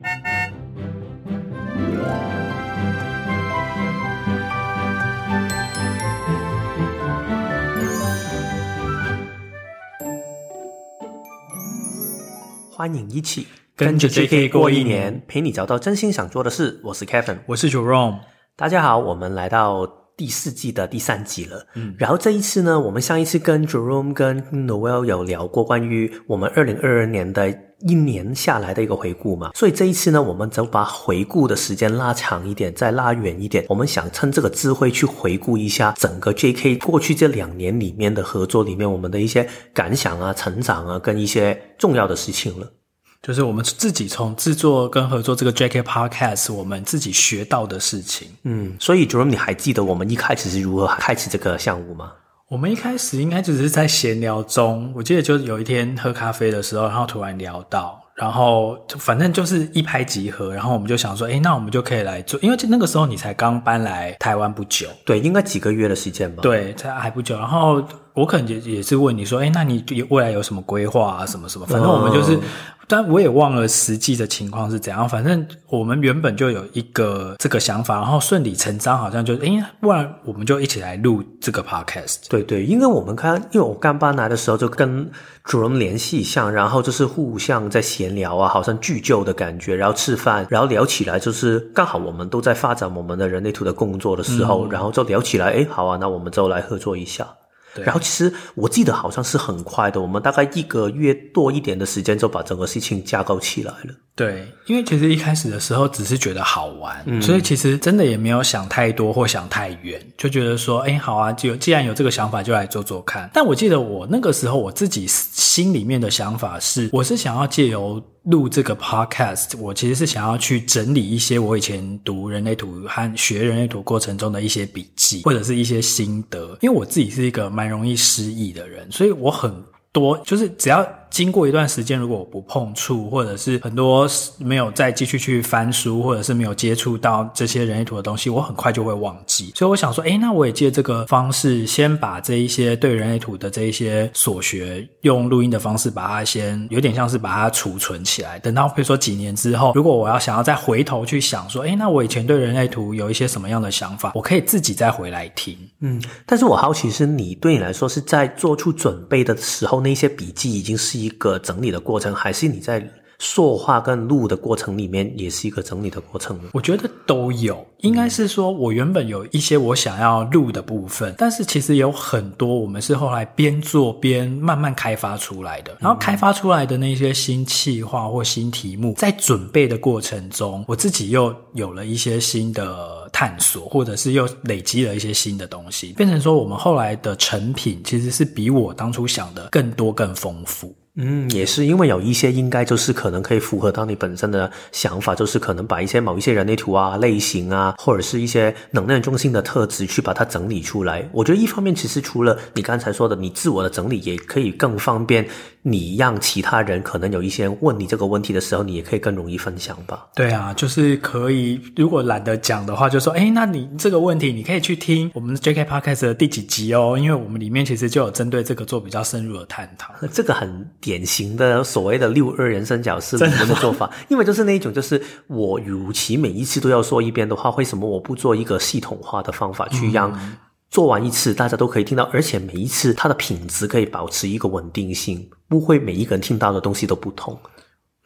欢迎一起跟着 JK 过一年，陪你找到真心想做的事。我是 Kevin，我是 Jerome。大家好，我们来到第四季的第三集了。嗯，然后这一次呢，我们上一次跟 Jerome 跟 Noel 有聊过关于我们二零二二年的一年下来的一个回顾嘛，所以这一次呢，我们就把回顾的时间拉长一点，再拉远一点。我们想趁这个机会去回顾一下整个 JK 过去这两年里面的合作里面，我们的一些感想啊、成长啊，跟一些重要的事情了。就是我们自己从制作跟合作这个 JK Podcast，我们自己学到的事情。嗯，所以 Jerome，你还记得我们一开始是如何开始这个项目吗？我们一开始应该只是在闲聊中，我记得就是有一天喝咖啡的时候，然后突然聊到，然后反正就是一拍即合，然后我们就想说，哎，那我们就可以来做，因为那个时候你才刚搬来台湾不久，对，应该几个月的时间吧？对，才还不久，然后我可能也也是问你说，诶，那你未来有什么规划啊？什么什么？反正我们就是。嗯但我也忘了实际的情况是怎样。反正我们原本就有一个这个想法，然后顺理成章，好像就诶，不然我们就一起来录这个 podcast。对对，因为我们看，因为我刚搬来的时候就跟主人联系上，然后就是互相在闲聊啊，好像聚旧的感觉，然后吃饭，然后聊起来就是刚好我们都在发展我们的人类图的工作的时候，嗯、然后就聊起来，诶，好啊，那我们就来合作一下。然后其实我记得好像是很快的，我们大概一个月多一点的时间就把整个事情架构起来了。对，因为其实一开始的时候只是觉得好玩，嗯，所以其实真的也没有想太多或想太远，就觉得说，哎，好啊，就既然有这个想法，就来做做看。但我记得我那个时候我自己心里面的想法是，我是想要借由录这个 podcast，我其实是想要去整理一些我以前读人类图和学人类图过程中的一些笔记，或者是一些心得。因为我自己是一个蛮容易失忆的人，所以我很多就是只要。经过一段时间，如果我不碰触，或者是很多没有再继续去翻书，或者是没有接触到这些人类图的东西，我很快就会忘记。所以我想说，诶，那我也借这个方式，先把这一些对人类图的这一些所学，用录音的方式把它先有点像是把它储存起来。等到比如说几年之后，如果我要想要再回头去想说，诶，那我以前对人类图有一些什么样的想法，我可以自己再回来听。嗯，但是我好奇是你对你来说是在做出准备的时候，那些笔记已经是。一个整理的过程，还是你在说话跟录的过程里面，也是一个整理的过程呢？我觉得都有，应该是说，我原本有一些我想要录的部分，但是其实有很多我们是后来边做边慢慢开发出来的。然后开发出来的那些新企划或新题目，在准备的过程中，我自己又有了一些新的探索，或者是又累积了一些新的东西，变成说我们后来的成品其实是比我当初想的更多、更丰富。嗯，也是因为有一些应该就是可能可以符合到你本身的想法，就是可能把一些某一些人类图啊、类型啊，或者是一些能量中心的特质去把它整理出来。我觉得一方面其实除了你刚才说的你自我的整理，也可以更方便你让其他人可能有一些问你这个问题的时候，你也可以更容易分享吧。对啊，就是可以。如果懒得讲的话，就说哎，那你这个问题你可以去听我们的 JK Podcast 的第几集哦，因为我们里面其实就有针对这个做比较深入的探讨。这个很。典型的所谓的六二人生角色里面的做法，因为就是那一种，就是我与其每一次都要说一遍的话，为什么我不做一个系统化的方法，去让做完一次大家都可以听到，而且每一次它的品质可以保持一个稳定性，不会每一个人听到的东西都不同。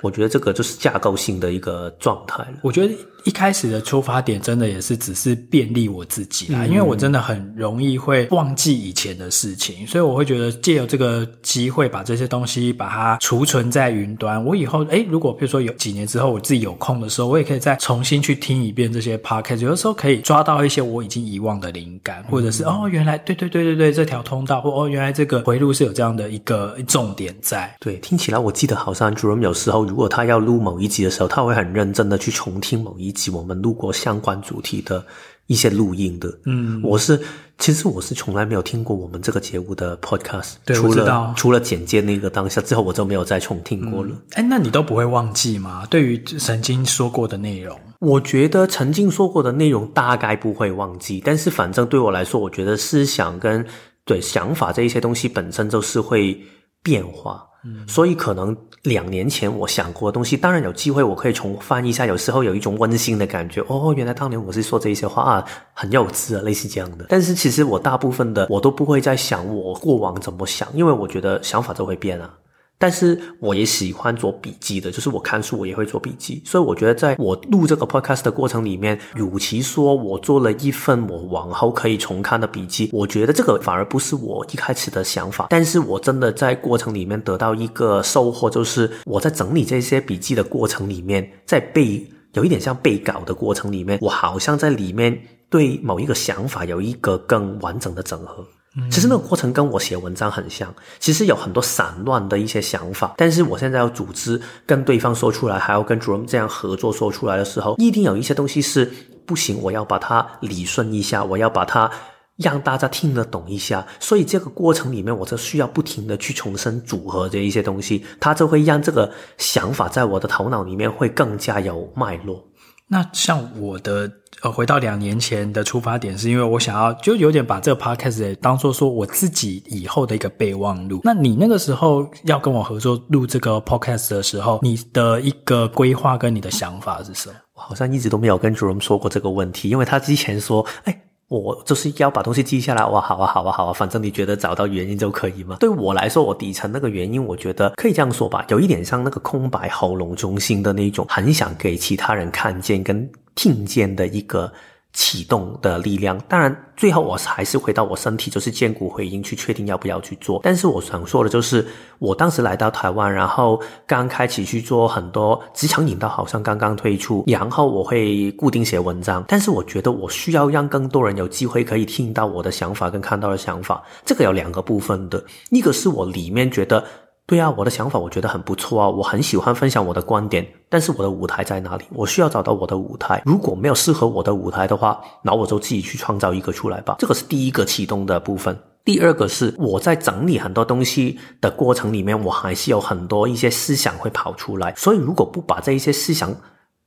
我觉得这个就是架构性的一个状态了。我觉得。一开始的出发点真的也是只是便利我自己啦，嗯，因为我真的很容易会忘记以前的事情，所以我会觉得借由这个机会把这些东西把它储存在云端，我以后诶，如果比如说有几年之后我自己有空的时候，我也可以再重新去听一遍这些 podcast，有的时候可以抓到一些我已经遗忘的灵感，或者是哦，原来对对对对对，这条通道或哦，原来这个回路是有这样的一个重点在。对，听起来我记得好像 Jerome 有时候如果他要录某一集的时候，他会很认真的去重听某一。以及我们录过相关主题的一些录音的，嗯，我是其实我是从来没有听过我们这个节目的 podcast，对，除了除了简介那个当下之后，我就没有再重听过了。哎、嗯，那你都不会忘记吗？对于曾经说过的内容，我觉得曾经说过的内容大概不会忘记，但是反正对我来说，我觉得思想跟对想法这一些东西本身就是会变化。嗯，所以可能两年前我想过的东西，当然有机会我可以重翻一下，有时候有一种温馨的感觉。哦，原来当年我是说这些话啊，很幼稚啊，类似这样的。但是其实我大部分的我都不会再想我过往怎么想，因为我觉得想法都会变啊。但是我也喜欢做笔记的，就是我看书我也会做笔记，所以我觉得在我录这个 podcast 的过程里面，与其说我做了一份我往后可以重看的笔记，我觉得这个反而不是我一开始的想法。但是我真的在过程里面得到一个收获，就是我在整理这些笔记的过程里面，在背有一点像背稿的过程里面，我好像在里面对某一个想法有一个更完整的整合。其实那个过程跟我写文章很像，其实有很多散乱的一些想法，但是我现在要组织跟对方说出来，还要跟 Jerome 这样合作说出来的时候，一定有一些东西是不行，我要把它理顺一下，我要把它让大家听得懂一下，所以这个过程里面，我就需要不停的去重新组合这一些东西，它就会让这个想法在我的头脑里面会更加有脉络。那像我的呃，回到两年前的出发点，是因为我想要就有点把这个 podcast 当做说我自己以后的一个备忘录。那你那个时候要跟我合作录这个 podcast 的时候，你的一个规划跟你的想法是什么？我好像一直都没有跟 Jerome 说过这个问题，因为他之前说，哎。我就是要把东西记下来，哇，好啊，好啊，好啊，反正你觉得找到原因就可以嘛？对我来说，我底层那个原因，我觉得可以这样说吧，有一点像那个空白喉咙中心的那种，很想给其他人看见跟听见的一个。启动的力量，当然最后我还是回到我身体，就是荐骨回音去确定要不要去做。但是我想说的就是，我当时来到台湾，然后刚开始去做很多职场引导，好像刚刚推出，然后我会固定写文章。但是我觉得我需要让更多人有机会可以听到我的想法跟看到的想法。这个有两个部分的，一个是我里面觉得。对啊，我的想法我觉得很不错啊，我很喜欢分享我的观点，但是我的舞台在哪里？我需要找到我的舞台。如果没有适合我的舞台的话，那我就自己去创造一个出来吧。这个是第一个启动的部分。第二个是我在整理很多东西的过程里面，我还是有很多一些思想会跑出来。所以如果不把这一些思想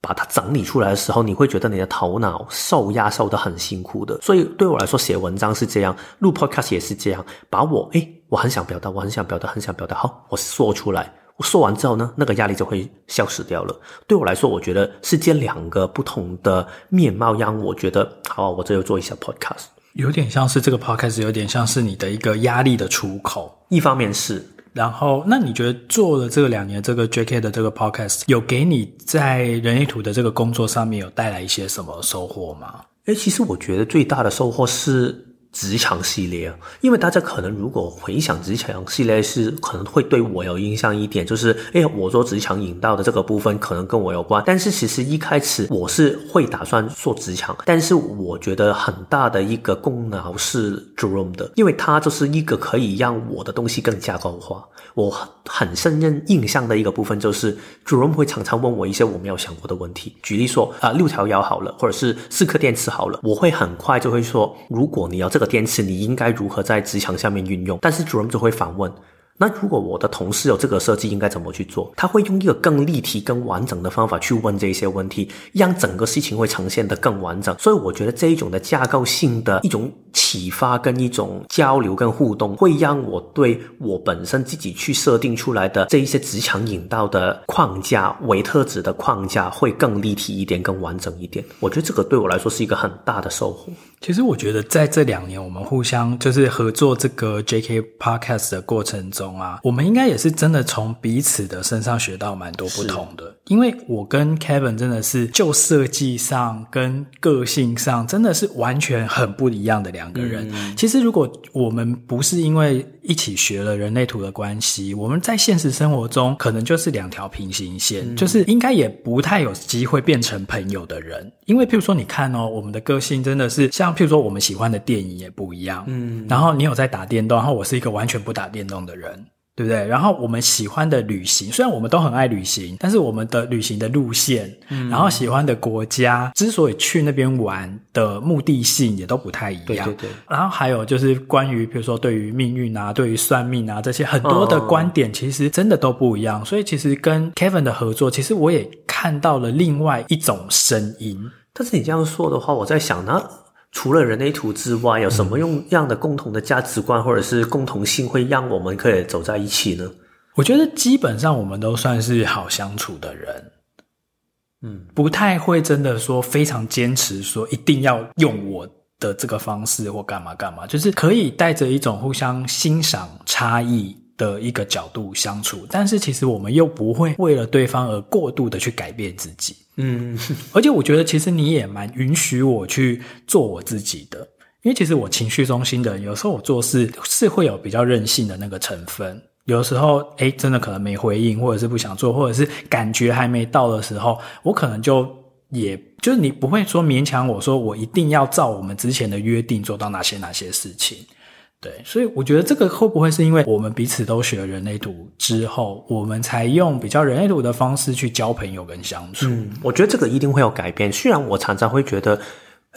把它整理出来的时候，你会觉得你的头脑受压受得很辛苦的。所以对我来说，写文章是这样，录 podcast 也是这样，把我诶我很想表达，我很想表达，很想表达。好，我说出来。我说完之后呢，那个压力就会消失掉了。对我来说，我觉得是这两个不同的面貌，让我觉得好，我这就做一下 podcast。有点像是这个 podcast，有点像是你的一个压力的出口。一方面是，然后那你觉得做了这两年这个 JK 的这个 podcast，有给你在人类图的这个工作上面有带来一些什么收获吗？诶，其实我觉得最大的收获是。职场系列，因为大家可能如果回想职场系列，是可能会对我有印象一点，就是哎，我做职场引导的这个部分可能跟我有关。但是其实一开始我是会打算做职场，但是我觉得很大的一个功劳是 Jerome 的，因为他就是一个可以让我的东西更加高化。我很深印印象的一个部分就是，Jerome 会常常问我一些我没有想过的问题。举例说，啊、六条腰好了，或者是四颗电池好了，我会很快就会说，如果你要这个电池，你应该如何在职场下面运用？但是主任就会反问。那如果我的同事有这个设计，应该怎么去做？他会用一个更立体、更完整的方法去问这些问题，让整个事情会呈现得更完整。所以我觉得这一种的架构性的一种启发跟一种交流跟互动，会让我对我本身自己去设定出来的这一些职场引导的框架、维特子的框架，会更立体一点、更完整一点。我觉得这个对我来说是一个很大的收获。其实我觉得在这两年我们互相就是合作这个 JK Podcast 的过程中。啊，我们应该也是真的从彼此的身上学到蛮多不同的。因为我跟 Kevin 真的是就设计上跟个性上真的是完全很不一样的两个人。嗯。其实如果我们不是因为一起学了人类图的关系，我们在现实生活中可能就是两条平行线，嗯，就是应该也不太有机会变成朋友的人。因为譬如说，你看哦，我们的个性真的是像譬如说，我们喜欢的电影也不一样。嗯，然后你有在打电动，然后我是一个完全不打电动的人。对不对？然后我们喜欢的旅行，虽然我们都很爱旅行，但是我们的旅行的路线，嗯，然后喜欢的国家，之所以去那边玩的目的性也都不太一样。对对对。然后还有就是关于，比如说对于命运啊，对于算命啊这些很多的观点，其实真的都不一样。哦。所以其实跟 Kevin 的合作，其实我也看到了另外一种声音。但是你这样说的话，我在想呢。除了人类图之外，有什么用样的共同的价值观或者是共同性会让我们可以走在一起呢？我觉得基本上我们都算是好相处的人，嗯，不太会真的说非常坚持说一定要用我的这个方式或干嘛干嘛，就是可以带着一种互相欣赏差异的一个角度相处，但是其实我们又不会为了对方而过度的去改变自己，嗯，而且我觉得其实你也蛮允许我去做我自己的。因为其实我情绪中心的，有时候我做事是会有比较任性的那个成分。有时候，诶，真的可能没回应，或者是不想做，或者是感觉还没到的时候，我可能就也就是你不会说勉强我说我一定要照我们之前的约定做到哪些哪些事情。对，所以我觉得这个会不会是因为我们彼此都学了人类图之后，我们才用比较人类图的方式去交朋友跟相处？嗯，我觉得这个一定会有改变。虽然我常常会觉得。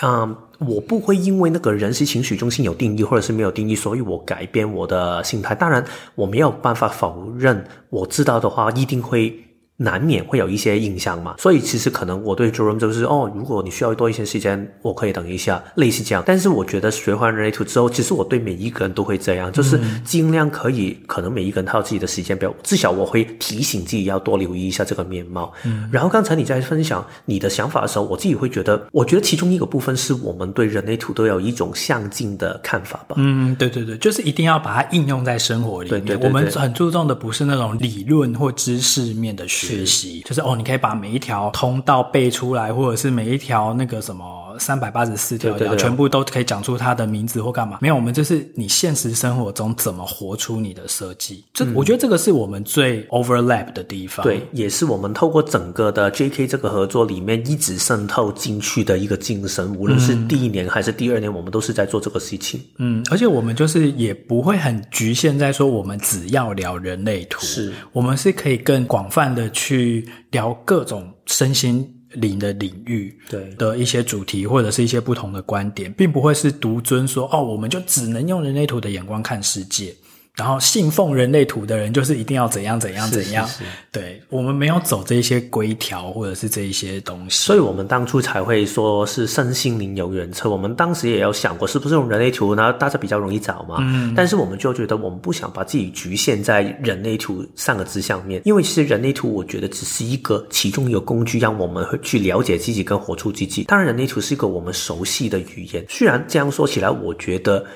嗯，我不会因为那个人是情绪中心有定义，或者是没有定义，所以我改变我的心态。当然，我没有办法否认，我知道的话一定会。难免会有一些印象嘛，所以其实可能我对 Jerome 就是哦，如果你需要多一些时间，我可以等一下，类似这样。但是我觉得学完人类图之后，其实我对每一个人都会这样，就是尽量可以，可能每一个人他有自己的时间表，至少我会提醒自己要多留意一下这个面貌。嗯，然后刚才你在分享你的想法的时候，我自己会觉得，我觉得其中一个部分是我们对人类图都有一种相近的看法吧。嗯，对对对，就是一定要把它应用在生活里面。对对对对，我们很注重的不是那种理论或知识面的学。学习就是哦，你可以把每一条通道背出来，或者是每一条那个什么三百八十四条，全部都可以讲出他的名字或干嘛？没有，我们就是你现实生活中怎么活出你的设计。这、嗯、我觉得这个是我们最 overlap 的地方。对，也是我们透过整个的 JK 这个合作里面一直渗透进去的一个精神。无论是第一年还是第二年，我们都是在做这个事情。嗯，而且我们就是也不会很局限在说我们只要聊人类图，是我们是可以更广泛的去。聊各种身心灵的领域，对的一些主题，或者是一些不同的观点，并不会是独尊说哦，我们就只能用人类图的眼光看世界。然后信奉人类图的人，就是一定要怎样怎样怎样。是是是对，我们没有走这些规条，或者是这一些东西，所以我们当初才会说是身心灵游园车。我们当时也有想过，是不是用人类图，然后大家比较容易找嘛。嗯。但是我们就觉得，我们不想把自己局限在人类图三个字上面，因为其实人类图，我觉得只是一个其中一个工具，让我们去了解自己跟活出自己。当然，人类图是一个我们熟悉的语言。虽然这样说起来，我觉得。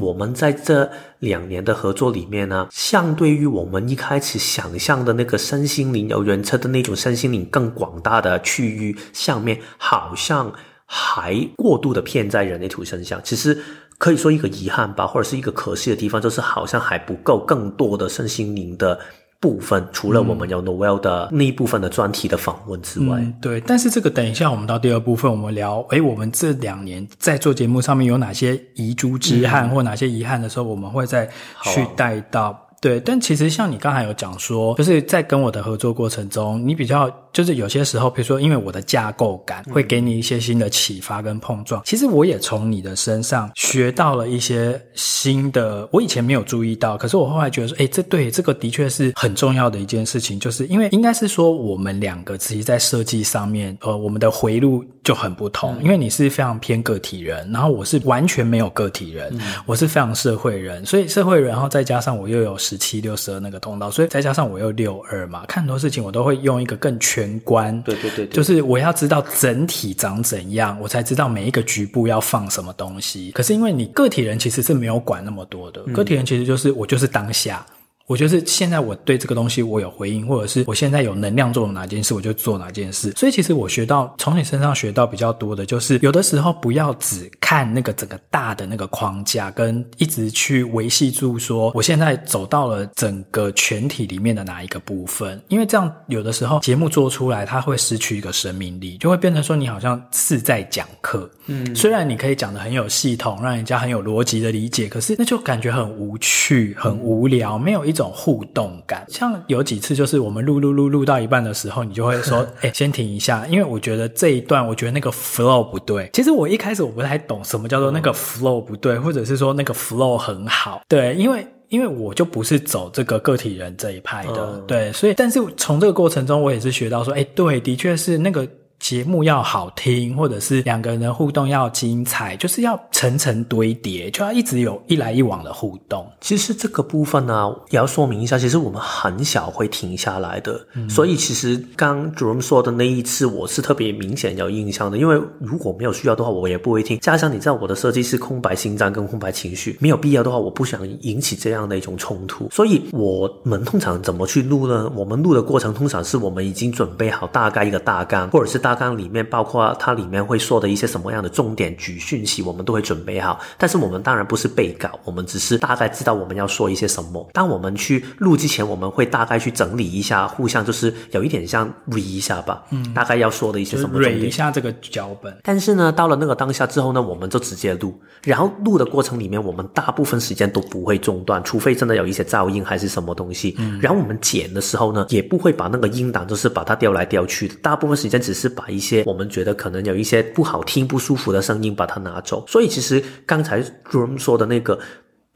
我们在这两年的合作里面呢，相对于我们一开始想象的那个身心灵有原车的那种身心灵更广大的区域上面，好像还过度的偏在人类图身上。其实可以说一个遗憾吧，或者是一个可惜的地方，就是好像还不够更多的身心灵的。部分除了我们有 Noel 的那一部分的专题的访问之外，嗯，对，但是这个等一下我们到第二部分，我们聊，诶，我们这两年在做节目上面有哪些遗珠之憾，嗯，或哪些遗憾的时候，我们会再去带到。对，但其实像你刚才有讲说，就是在跟我的合作过程中，你比较就是有些时候，比如说因为我的架构感会给你一些新的启发跟碰撞。其实我也从你的身上学到了一些新的，我以前没有注意到，可是我后来觉得说，诶，这对这个的确是很重要的一件事情，就是因为应该是说我们两个其实在设计上面，呃，我们的回路就很不同，因为你是非常偏个体人，然后我是完全没有个体人，我是非常社会人，所以社会人，然后再加上我又有。十七六十二那个通道，所以再加上我又六二嘛，看很多事情我都会用一个更全观，对对对，对，就是我要知道整体长怎样，我才知道每一个局部要放什么东西。可是因为你个体人其实是没有管那么多的，个体人其实就是我就是当下。我就是现在我对这个东西我有回应，或者是我现在有能量做哪件事，我就做哪件事。所以其实我学到从你身上学到比较多的就是，有的时候不要只看那个整个大的那个框架，跟一直去维系住说我现在走到了整个全体里面的哪一个部分，因为这样有的时候节目做出来它会失去一个生命力，就会变成说你好像是在讲课。嗯，虽然你可以讲的很有系统，让人家很有逻辑的理解，可是那就感觉很无趣、很无聊，没有一。这种互动感，像有几次就是我们录录录录到一半的时候，你就会说：“ 哎、欸，先停一下，因为我觉得这一段，我觉得那个 flow 不对。”其实我一开始我不太懂什么叫做那个 flow 不对，或者是说那个 flow 很好。对，因为因为我就不是走这个个体人这一派的，对，所以但是从这个过程中，我也是学到说：“哎、欸，对，的确是那个。”节目要好听，或者是两个人的互动要精彩，就是要层层堆叠，就要一直有一来一往的互动。其实这个部分呢，也要说明一下，其实我们很少会停下来的。嗯、所以其实刚 Jerome 说的那一次，我是特别明显有印象的，因为如果没有需要的话，我也不会听。加上你知道我的设计是空白心脏跟空白情绪，没有必要的话，我不想引起这样的一种冲突。所以我们通常怎么去录呢？我们录的过程通常是我们已经准备好大概一个大纲，或者是大。大纲里面包括它里面会说的一些什么样的重点举讯息，我们都会准备好。但是我们当然不是背稿，我们只是大概知道我们要说一些什么。当我们去录之前，我们会大概去整理一下，互相就是有一点像 read 一下吧，嗯，大概要说的一些什么重点。一下这个脚本。但是呢，到了那个当下之后呢，我们就直接录。然后录的过程里面，我们大部分时间都不会中断，除非真的有一些噪音还是什么东西。嗯。然后我们剪的时候呢，也不会把那个音档就是把它调来调去的，大部分时间只是。把一些我们觉得可能有一些不好听、不舒服的声音把它拿走。所以其实刚才 drum 说的那个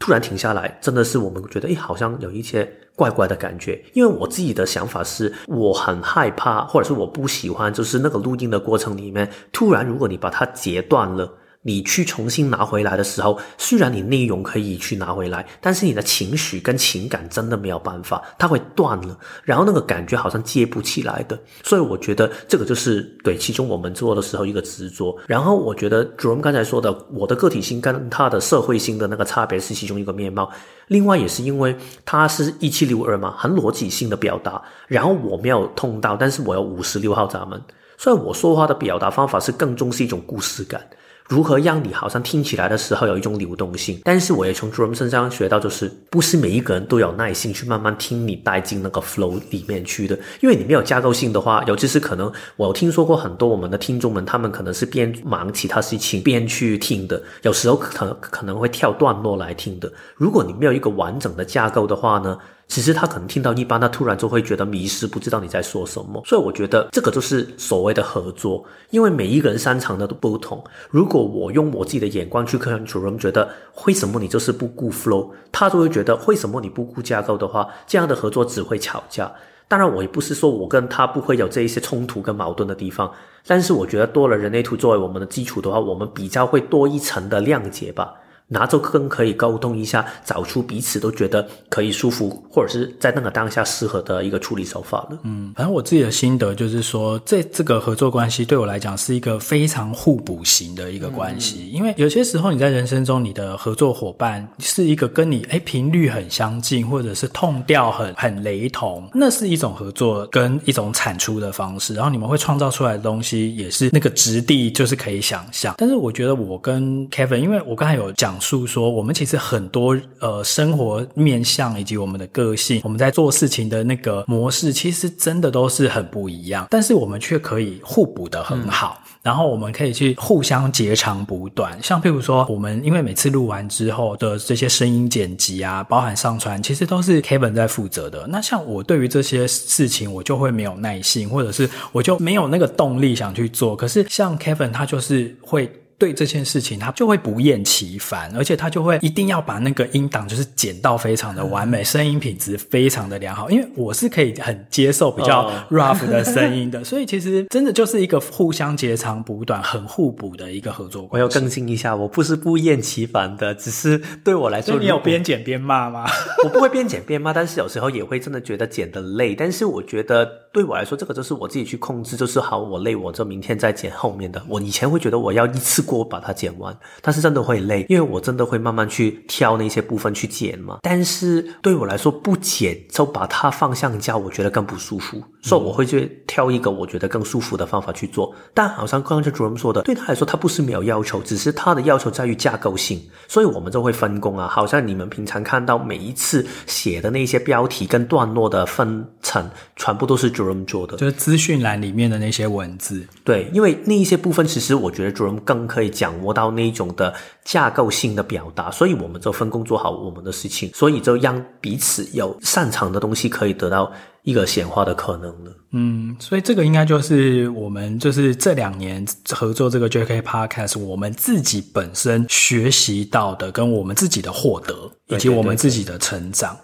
突然停下来，真的是我们觉得，诶，好像有一些怪怪的感觉。因为我自己的想法是，我很害怕，或者是我不喜欢，就是那个录音的过程里面，突然如果你把它截断了。你去重新拿回来的时候，虽然你内容可以去拿回来，但是你的情绪跟情感真的没有办法，它会断了，然后那个感觉好像接不起来的。所以我觉得这个就是对其中我们做的时候一个执着。然后我觉得 JOM 刚才说的，我的个体性跟他的社会性的那个差别是其中一个面貌。另外也是因为他是一七六二嘛，很逻辑性的表达。然后我没有通道，但是我有五十六号闸门，所以我说话的表达方法是更重视一种故事感。如何让你好像听起来的时候有一种流动性？但是我也从 Jerome 身上学到，就是不是每一个人都有耐心去慢慢听你带进那个 flow 里面去的。因为你没有架构性的话，尤其是可能我听说过很多我们的听众们，他们可能是边忙其他事情边去听的，有时候可能可能会跳段落来听的。如果你没有一个完整的架构的话呢？其实他可能听到一半，他突然就会觉得迷失，不知道你在说什么。所以我觉得这个就是所谓的合作，因为每一个人擅长的都不同。如果我用我自己的眼光去看 Jerome，觉得为什么你就是不顾 flow，他就会觉得为什么你不顾架构的话，这样的合作只会吵架。当然，我也不是说我跟他不会有这一些冲突跟矛盾的地方，但是我觉得多了人类图作为我们的基础的话，我们比较会多一层的谅解吧。拿着更可以沟通一下，找出彼此都觉得可以舒服，或者是在那个当下适合的一个处理手法了。嗯，反正我自己的心得就是说，这这个合作关系对我来讲是一个非常互补型的一个关系。嗯，因为有些时候你在人生中，你的合作伙伴是一个跟你诶频率很相近，或者是痛调很很雷同，那是一种合作跟一种产出的方式。然后你们会创造出来的东西也是那个质地，就是可以想象。但是我觉得我跟 Kevin，因为我刚才有讲。述说，我们其实很多呃生活面向以及我们的个性，我们在做事情的那个模式，其实真的都是很不一样，但是我们却可以互补的很好。嗯然后我们可以去互相截长补短，像譬如说，我们因为每次录完之后的这些声音剪辑啊，包含上传，其实都是 Kevin 在负责的。那像我对于这些事情，我就会没有耐心，或者是我就没有那个动力想去做。可是像 Kevin，他就是会。对这件事情，他就会不厌其烦，而且他就会一定要把那个音档就是剪到非常的完美，声音品质非常的良好。因为我是可以很接受比较 rough 的声音的，哦、所以其实真的就是一个互相截长补短、很互补的一个合作关系。我要更新一下，我不是不厌其烦的，只是对我来说，你有边剪边骂吗？我不会边剪边骂，但是有时候也会真的觉得剪的累。但是我觉得对我来说，这个就是我自己去控制，就是好，我累，我就明天再剪后面的。我以前会觉得我要一次过。我把它剪完，但是真的会累，因为我真的会慢慢去挑那些部分去剪嘛。但是对我来说，不剪就把它放橡胶，我觉得更不舒服，嗯、所以我会去挑一个我觉得更舒服的方法去做。但好像刚刚 Jerome 说的，对他来说，他不是没有要求，只是他的要求在于架构性，所以我们就会分工啊。好像你们平常看到每一次写的那些标题跟段落的分层，全部都是 Jerome 做的，就是资讯栏里面的那些文字。对，因为那一些部分，其实我觉得 Jerome 更可以。可以掌握到那一种的架构性的表达，所以我们就分工做好我们的事情，所以就让彼此有擅长的东西可以得到一个显化的可能了。嗯，所以这个应该就是我们就是这两年合作这个 JK Podcast，我们自己本身学习到的，跟我们自己的获得，以及我们自己的成长。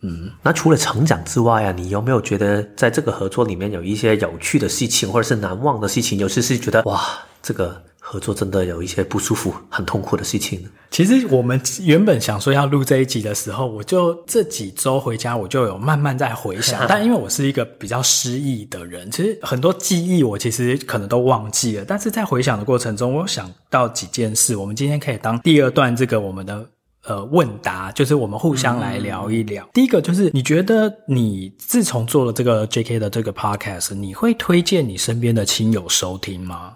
嗯，那除了成长之外啊，你有没有觉得在这个合作里面有一些有趣的事情，或者是难忘的事情？有时是觉得哇，这个。合作真的有一些不舒服、很痛苦的事情。其实我们原本想说要录这一集的时候，我就这几周回家，我就有慢慢在回想。但因为我是一个比较失忆的人，其实很多记忆我其实可能都忘记了。但是在回想的过程中，我想到几件事。我们今天可以当第二段这个我们的呃问答，就是我们互相来聊一聊。嗯。第一个就是你觉得你自从做了这个 JK 的这个 Podcast，你会推荐你身边的亲友收听吗？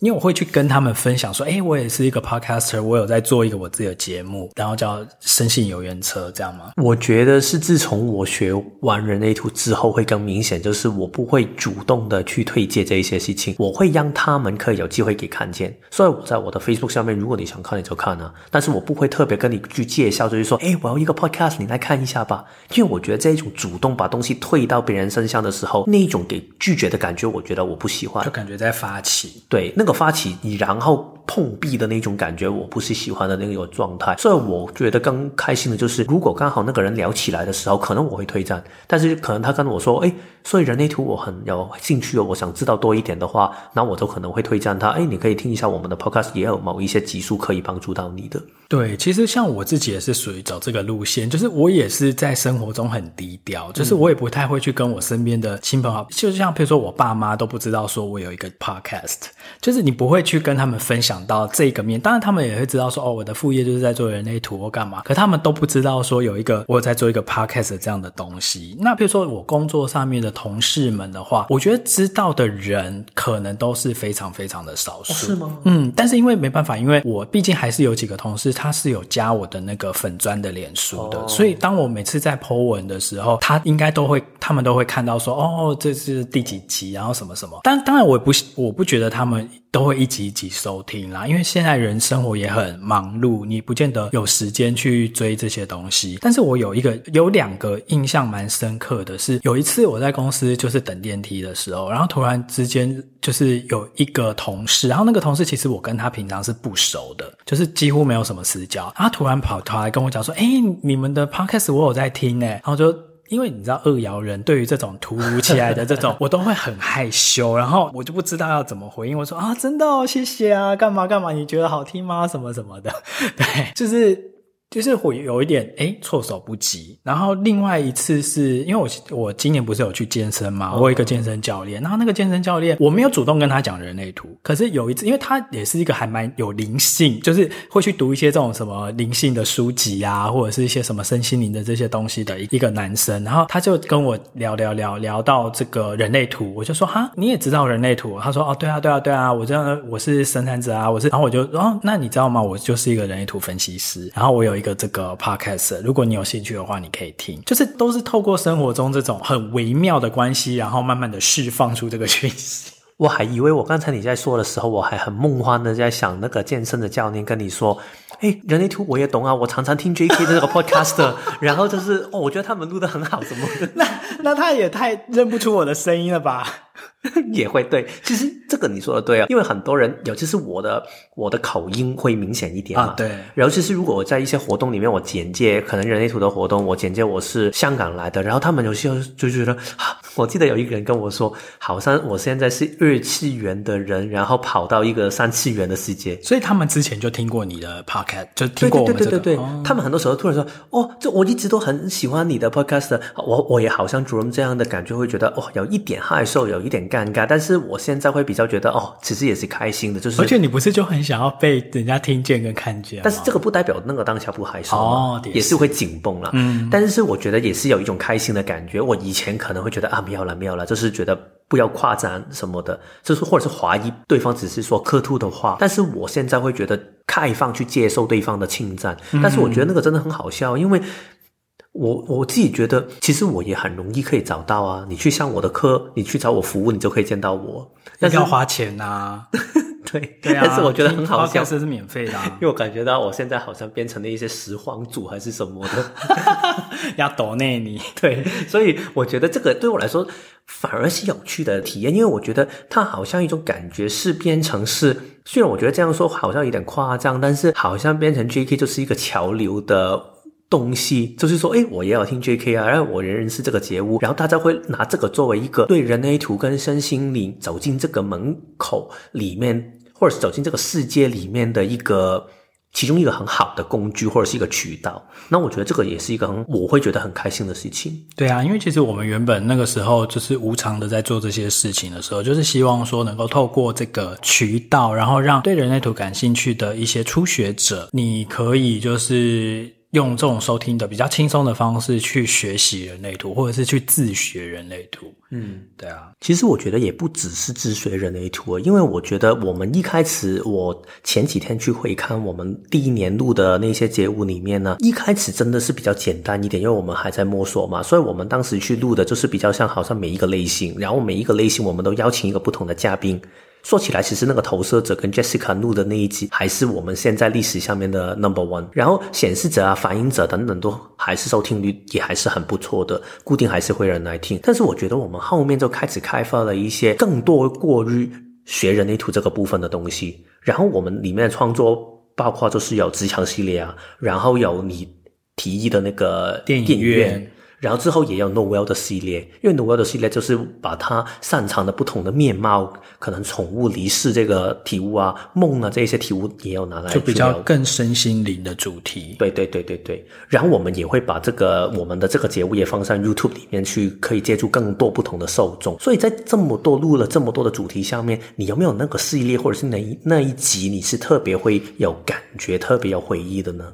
因为我会去跟他们分享说，诶，我也是一个 podcaster，我有在做一个我自己的节目，然后叫声信游园车，这样吗？我觉得是自从我学完人类图之后，会更明显，就是我不会主动的去推荐这一些事情，我会让他们可以有机会给看见。所以我在我的 Facebook 上面，如果你想看你就看啊，但是我不会特别跟你去介绍，就是说，诶，我要一个 podcast，你来看一下吧。因为我觉得这一种主动把东西推到别人身上的时候，那一种给拒绝的感觉，我觉得我不喜欢，就感觉在发起，对那个。发起你，然后碰壁的那种感觉，我不是喜欢的那个状态。所以我觉得更开心的就是，如果刚好那个人聊起来的时候，可能我会推荐。但是可能他跟我说，哎，所以人类图我很有兴趣哦，我想知道多一点的话，那我都可能会推荐他。哎，你可以听一下我们的 podcast，也有某一些集数可以帮助到你的。对，其实像我自己也是属于走这个路线，就是我也是在生活中很低调，就是我也不太会去跟我身边的亲朋好友，就像比如说我爸妈都不知道说我有一个 podcast，就是。你不会去跟他们分享到这个面，当然他们也会知道说，哦，我的副业就是在做人类图或干嘛，可他们都不知道说有一个我有在做一个 podcast 这样的东西。那比如说我工作上面的同事们的话，我觉得知道的人可能都是非常非常的少数。哦，是吗？嗯，但是因为没办法，因为我毕竟还是有几个同事，他是有加我的那个粉砖的脸书的，哦，所以当我每次在 po 文的时候，他应该都会，他们都会看到说，哦，这是第几集，然后什么什么。但当然，我不，我不觉得他们。都会一集一集收听啦，因为现在人生活也很忙碌，你不见得有时间去追这些东西。但是我有一个有两个印象蛮深刻的是，有一次我在公司就是等电梯的时候，然后突然之间就是有一个同事，然后那个同事其实我跟他平常是不熟的，就是几乎没有什么私交，然后他突然跑跑来跟我讲说：“哎，你们的 podcast 我有在听诶。”然后就。因为你知道，二爻人对于这种突如其来的这种，我都会很害羞，然后我就不知道要怎么回应。我说啊，真的哦，谢谢啊，干嘛干嘛？你觉得好听吗？什么什么的，对，就是。就是会有一点哎措手不及。然后另外一次是因为我我今年不是有去健身嘛，我有一个健身教练，然后那个健身教练我没有主动跟他讲人类图，可是有一次，因为他也是一个还蛮有灵性，就是会去读一些这种什么灵性的书籍啊，或者是一些什么身心灵的这些东西的一个男生，然后他就跟我聊聊聊聊到这个人类图，我就说哈，你也知道人类图？他说哦，对啊，对啊，对啊，我这样我是生产者啊，我是，然后我就哦，那你知道吗？我就是一个人类图分析师，然后我有。一个这个 podcast，如果你有兴趣的话，你可以听，就是都是透过生活中这种很微妙的关系，然后慢慢的释放出这个讯息。我还以为我刚才你在说的时候，我还很梦幻的在想那个健身的教练跟你说，哎，人类图我也懂啊，我常常听 JK 的这个 podcast，然后就是哦，我觉得他们录的很好，什么的。那那他也太认不出我的声音了吧？也会对，其实这个你说的对啊，因为很多人，尤其是我的我的口音会明显一点嘛。啊、对。然后其是如果我在一些活动里面，我简介可能人类图的活动，我简介我是香港来的，然后他们有些就觉得，我记得有一个人跟我说，好像我现在是二次元的人，然后跑到一个三次元的世界，所以他们之前就听过你的 podcast，就听过我们这个。对对对对对，哦、他们很多时候突然说，哦，这我一直都很喜欢你的 podcast，我我也好像 Jerome 这样的感觉，会觉得哦，有一点害羞，有一点。尴尬，但是我现在会比较觉得哦，其实也是开心的，就是。而且你不是就很想要被人家听见跟看见？但是这个不代表那个当下不害羞哦，也是会紧绷了。嗯，但是我觉得也是有一种开心的感觉。我以前可能会觉得啊，没有了，没有了，就是觉得不要夸张什么的，就是或者是怀疑对方只是说客套的话。但是我现在会觉得开放去接受对方的侵占，但是我觉得那个真的很好笑，因为。我我自己觉得，其实我也很容易可以找到啊。你去上我的课，你去找我服务，你就可以见到我。但是要花钱呐、啊。对对啊。但是我觉得很好笑，是是免费的、啊。因为我感觉到我现在好像变成了一些拾荒主还是什么的，要抖内你。对，所以我觉得这个对我来说反而是有趣的体验，因为我觉得它好像一种感觉是变成是，虽然我觉得这样说好像有点夸张，但是好像变成 JK 就是一个潮流的。东西，就是说，诶，我也要听 J.K. 啊，然后我仍然是这个节目，然后大家会拿这个作为一个对人类图跟身心灵走进这个门口里面，或者是走进这个世界里面的一个。其中一个很好的工具或者是一个渠道，那我觉得这个也是一个很我会觉得很开心的事情。对啊，因为其实我们原本那个时候就是无偿的在做这些事情的时候，就是希望说能够透过这个渠道，然后让对人类图感兴趣的一些初学者，你可以就是。用这种收听的比较轻松的方式去学习人类图，或者是去自学人类图。嗯，对啊。其实我觉得也不只是自学人类图，因为我觉得我们一开始，我前几天去回看我们第一年录的那些节目里面呢，一开始真的是比较简单一点，因为我们还在摸索嘛，所以我们当时去录的就是比较像好像每一个类型，然后每一个类型我们都邀请一个不同的嘉宾。说起来，其实那个投射者跟 Jessica 录的那一集，还是我们现在历史下面的 Number One。然后显示者啊、反映者等等，都还是收听率也还是很不错的，固定还是会有人来听。但是我觉得我们后面就开始开发了一些更多过于学人类图这个部分的东西。然后我们里面的创作包括就是有职场系列啊，然后有你提议的那个电影院。然后之后也有 Noel 的系列，因为 Noel 的系列就是把他擅长的不同的面貌，可能宠物离世这个体悟啊、梦啊这些体悟也有拿来，就比较更身心灵的主题。对对对对对。然后我们也会把这个我们的这个节目也放上 YouTube 里面去，可以接触更多不同的受众。所以在这么多录了这么多的主题下面，你有没有那个系列或者是哪一那一集你是特别会有感觉、特别有回忆的呢？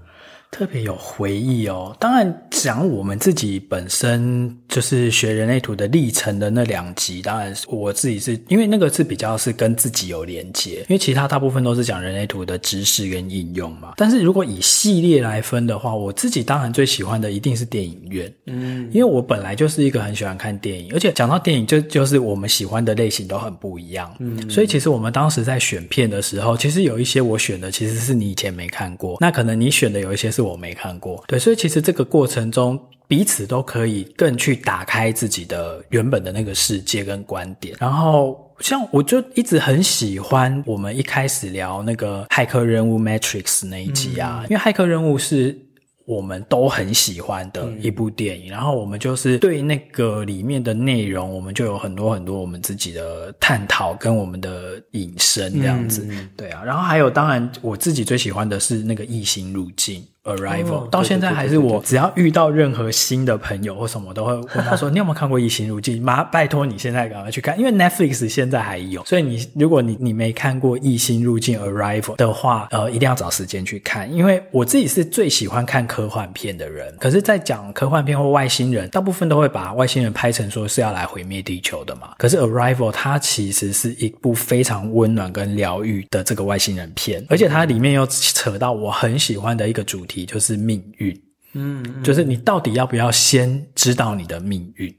特别有回忆哦，当然讲我们自己本身就是学人类图的历程的那两集，当然我自己是因为那个是比较是跟自己有连接，因为其他大部分都是讲人类图的知识跟应用嘛。但是如果以系列来分的话，我自己当然最喜欢的一定是电影院，嗯，因为我本来就是一个很喜欢看电影，而且讲到电影就就是我们喜欢的类型都很不一样，嗯，所以其实我们当时在选片的时候，其实有一些我选的其实是你以前没看过，那可能你选的有一些是。我没看过，对，所以其实这个过程中，彼此都可以更去打开自己的原本的那个世界跟观点。然后，像我就一直很喜欢我们一开始聊那个骇客任务 Matrix 那一集啊，嗯、因为骇客任务是我们都很喜欢的一部电影。嗯、然后我们就是对那个里面的内容，我们就有很多很多我们自己的探讨跟我们的引申这样子。嗯、对啊，然后还有，当然我自己最喜欢的是那个异形入境。Arrival、哦、到现在还是我，只要遇到任何新的朋友或什么，都会问他说：“你有没有看过《异形入境》？妈拜托你现在赶快去看，因为 Netflix 现在还有。所以你如果你你没看过《异星入境》Arrival 的话，呃，一定要找时间去看。因为我自己是最喜欢看科幻片的人，可是，在讲科幻片或外星人，大部分都会把外星人拍成说是要来毁灭地球的嘛。可是 Arrival 它其实是一部非常温暖跟疗愈的这个外星人片，而且它里面又扯到我很喜欢的一个主题。就是命运，嗯，就是你到底要不要先知道你的命运？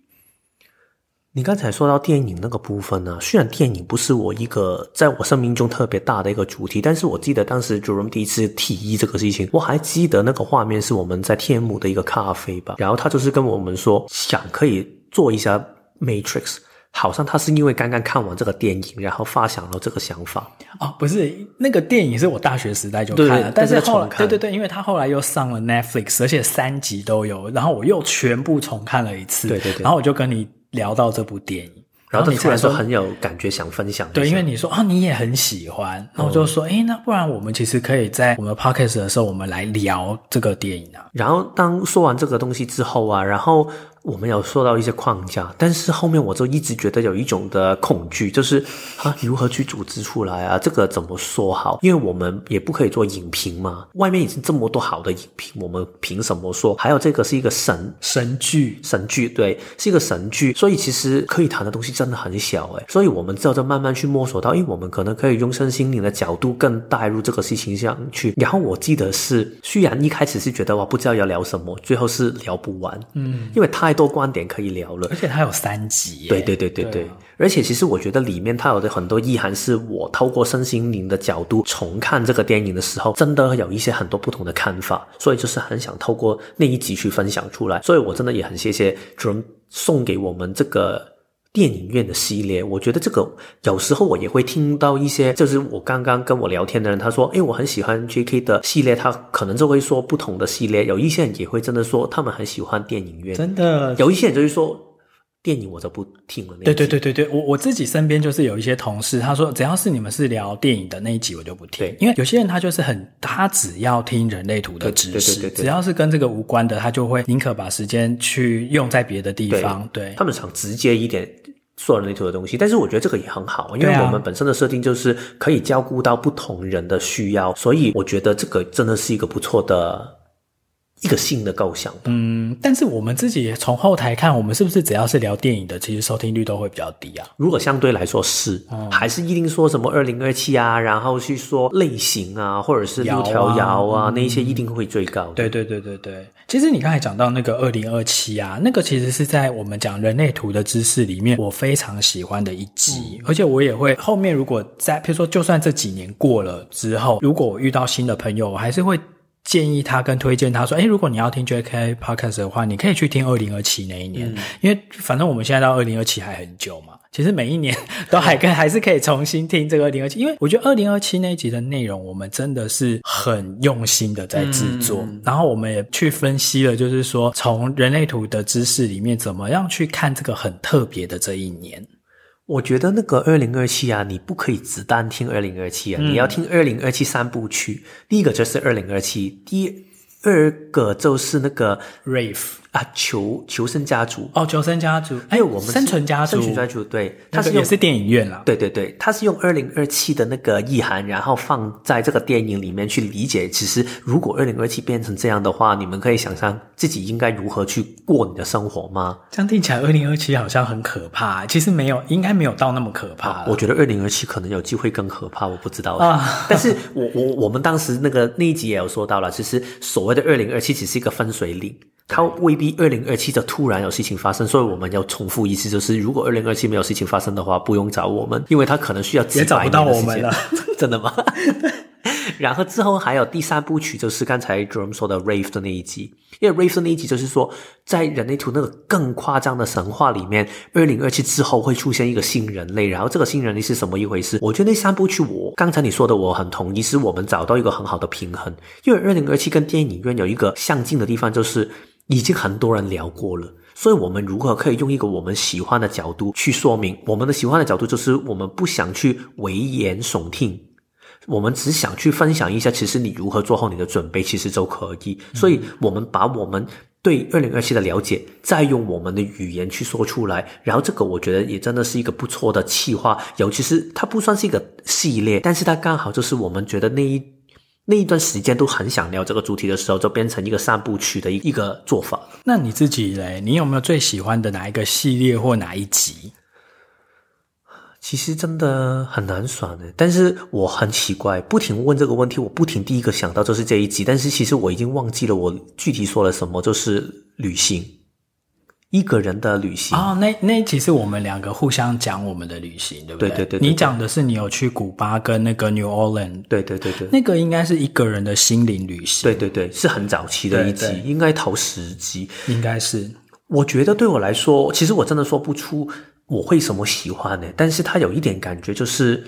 你刚才说到电影那个部分呢，虽然电影不是我一个在我生命中特别大的一个主题，但是我记得当时 Jerome 第一次提议这个事情，我还记得那个画面是我们在天母的一个咖啡吧，然后他就是跟我们说，想可以做一下 Matrix。好像他是因为刚刚看完这个电影，然后发想了这个想法。哦，不是，那个电影是我大学时代就看了，但是后来，对对对，因为他后来又上了 Netflix，而且三集都有，然后我又全部重看了一次。对对对，然后我就跟你聊到这部电影，然后你突然说很有感觉，想分享。对，因为你说啊，你也很喜欢，然后我就说，诶，那不然我们其实可以在我们 Podcast 的时候，我们来聊这个电影啊。然后当说完这个东西之后啊，然后。我们有说到一些框架，但是后面我就一直觉得有一种的恐惧，就是啊，如何去组织出来啊？这个怎么说好？因为我们也不可以做影评嘛，外面已经这么多好的影评，我们凭什么说？还有这个是一个神神剧，神剧对，是一个神剧，所以其实可以谈的东西真的很小诶，所以我们之后就慢慢去摸索到，因为我们可能可以用身心灵的角度更带入这个事情上去。然后我记得是，虽然一开始是觉得哇不知道要聊什么，最后是聊不完，嗯，因为太。多观点可以聊了，而且它有三集。对对对对对，对啊、而且其实我觉得里面它有的很多意涵，是我透过身心灵的角度重看这个电影的时候，真的有一些很多不同的看法，所以就是很想透过那一集去分享出来。所以我真的也很谢谢 Jerome 送给我们这个。电影院的系列，我觉得这个有时候我也会听到一些，就是我刚刚跟我聊天的人，他说：“诶，我很喜欢 JK 的系列。”他可能就会说不同的系列。有一些人也会真的说他们很喜欢电影院，真的。有一些人就是说。电影我就不听了。对对对对对，我我自己身边就是有一些同事，他说只要是你们是聊电影的那一集，我就不听。对，因为有些人他就是很，他只要听人类图的知识，对对对只要是跟这个无关的，他就会宁可把时间去用在别的地方。对，对他们想直接一点说人类图的东西，但是我觉得这个也很好，因为我们本身的设定就是可以照顾到不同人的需要，所以我觉得这个真的是一个不错的。一个新的构想，嗯，但是我们自己从后台看，我们是不是只要是聊电影的，其实收听率都会比较低啊？如果相对来说是，嗯、还是一定说什么二零二七啊，然后去说类型啊，或者是六条爻啊，啊那一些一定会最高。对对对对对，其实你刚才讲到那个二零二七啊，那个其实是在我们讲人类图的知识里面，我非常喜欢的一集，嗯、而且我也会后面如果在，比如说就算这几年过了之后，如果我遇到新的朋友，我还是会。建议他跟推荐他说：“诶，如果你要听 JK Podcast 的话，你可以去听二零二七那一年，嗯、因为反正我们现在到二零二七还很久嘛。其实每一年都还可以 还是可以重新听这个二零二七，因为我觉得二零二七那一集的内容，我们真的是很用心的在制作，嗯、然后我们也去分析了，就是说从人类图的知识里面，怎么样去看这个很特别的这一年。”我觉得那个二零二七啊，你不可以只单听二零二七啊，嗯、你要听二零二七三部曲。第一个就是二零二七，第二个就是那个 Rave。啊，求求生家族哦，求生家族，还有我们生存家族，生存家族，对，它是也是电影院啦，对对对，它是用二零二七的那个意涵，然后放在这个电影里面去理解。其实，如果二零二七变成这样的话，你们可以想象自己应该如何去过你的生活吗？这样听起来，二零二七好像很可怕。其实没有，应该没有到那么可怕。我觉得二零二七可能有机会更可怕，我不知道啊。但是我我我们当时那个那一集也有说到了，其实所谓的二零二七只是一个分水岭。它未必二零二七就突然有事情发生，所以我们要重复一次，就是如果二零二七没有事情发生的话，不用找我们，因为它可能需要几百年的时间。也找不到我们了，真的吗？然后之后还有第三部曲，就是刚才 Jerome 说的 Rave 的那一集，因为 Rave 的那一集就是说，在人类图那个更夸张的神话里面，二零二七之后会出现一个新人类，然后这个新人类是什么一回事？我觉得那三部曲，我刚才你说的我很同意，是我们找到一个很好的平衡，因为二零二七跟电影院有一个相近的地方，就是。已经很多人聊过了，所以我们如何可以用一个我们喜欢的角度去说明？我们的喜欢的角度就是我们不想去危言耸听，我们只想去分享一下，其实你如何做好你的准备，其实都可以。所以我们把我们对二零二七的了解，再用我们的语言去说出来，然后这个我觉得也真的是一个不错的企划，尤其是它不算是一个系列，但是它刚好就是我们觉得那一。那一段时间都很想聊这个主题的时候，就变成一个三部曲的一个做法。那你自己嘞？你有没有最喜欢的哪一个系列或哪一集？其实真的很难选的，但是我很奇怪，不停问这个问题，我不停第一个想到就是这一集，但是其实我已经忘记了我具体说了什么，就是旅行。一个人的旅行哦，那那其实我们两个互相讲我们的旅行，对不对？对对对，对。你讲的是你有去古巴跟那个 New Orleans，对对对对。那个应该是一个人的心灵旅行，对对对，是很早期的一集，应该头十集，应该是。我觉得对我来说，其实我真的说不出我会什么喜欢的，但是它有一点感觉，就是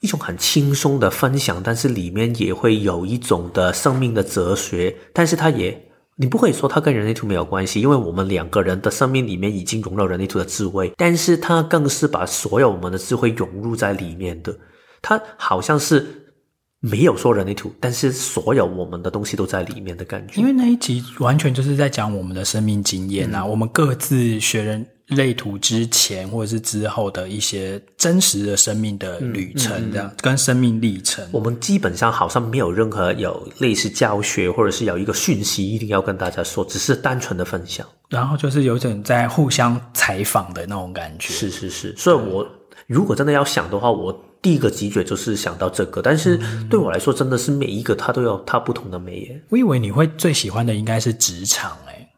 一种很轻松的分享，但是里面也会有一种的生命的哲学，但是它也。你不可以说它跟人类图没有关系，因为我们两个人的生命里面已经融了人类图的智慧，但是它更是把所有我们的智慧融入在里面的。它好像是没有说人类图，但是所有我们的东西都在里面的感觉。因为那一集完全就是在讲我们的生命经验啊，嗯、我们各自学人。类图之前或者是之后的一些真实的生命的旅程，这样、嗯嗯、跟生命历程，我们基本上好像没有任何有类似教学，或者是有一个讯息一定要跟大家说，只是单纯的分享。然后就是有点在互相采访的那种感觉。是是是，所以我如果真的要想的话，我第一个直觉就是想到这个。但是对我来说，真的是每一个它都有它不同的美耶。我以为你会最喜欢的应该是职场诶，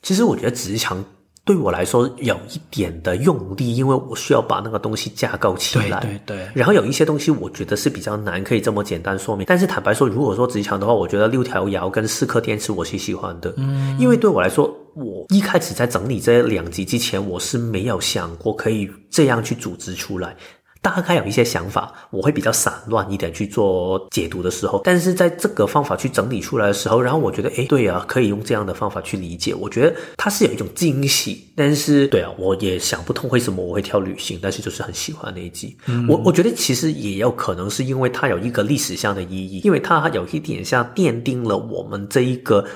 其实我觉得职场。对我来说有一点的用力，因为我需要把那个东西架构起来。对对对。然后有一些东西我觉得是比较难，可以这么简单说明。但是坦白说，如果说职场的话，我觉得六条摇跟四颗电池我是喜欢的。嗯。因为对我来说，我一开始在整理这两集之前，我是没有想过可以这样去组织出来。大概有一些想法，我会比较散乱一点去做解读的时候，但是在这个方法去整理出来的时候，然后我觉得，哎，对啊，可以用这样的方法去理解。我觉得它是有一种惊喜，但是，对啊，我也想不通为什么我会挑旅行，但是就是很喜欢那一集。嗯，我我觉得其实也有可能是因为它有一个历史上的意义，因为它有一点像奠定了我们这一个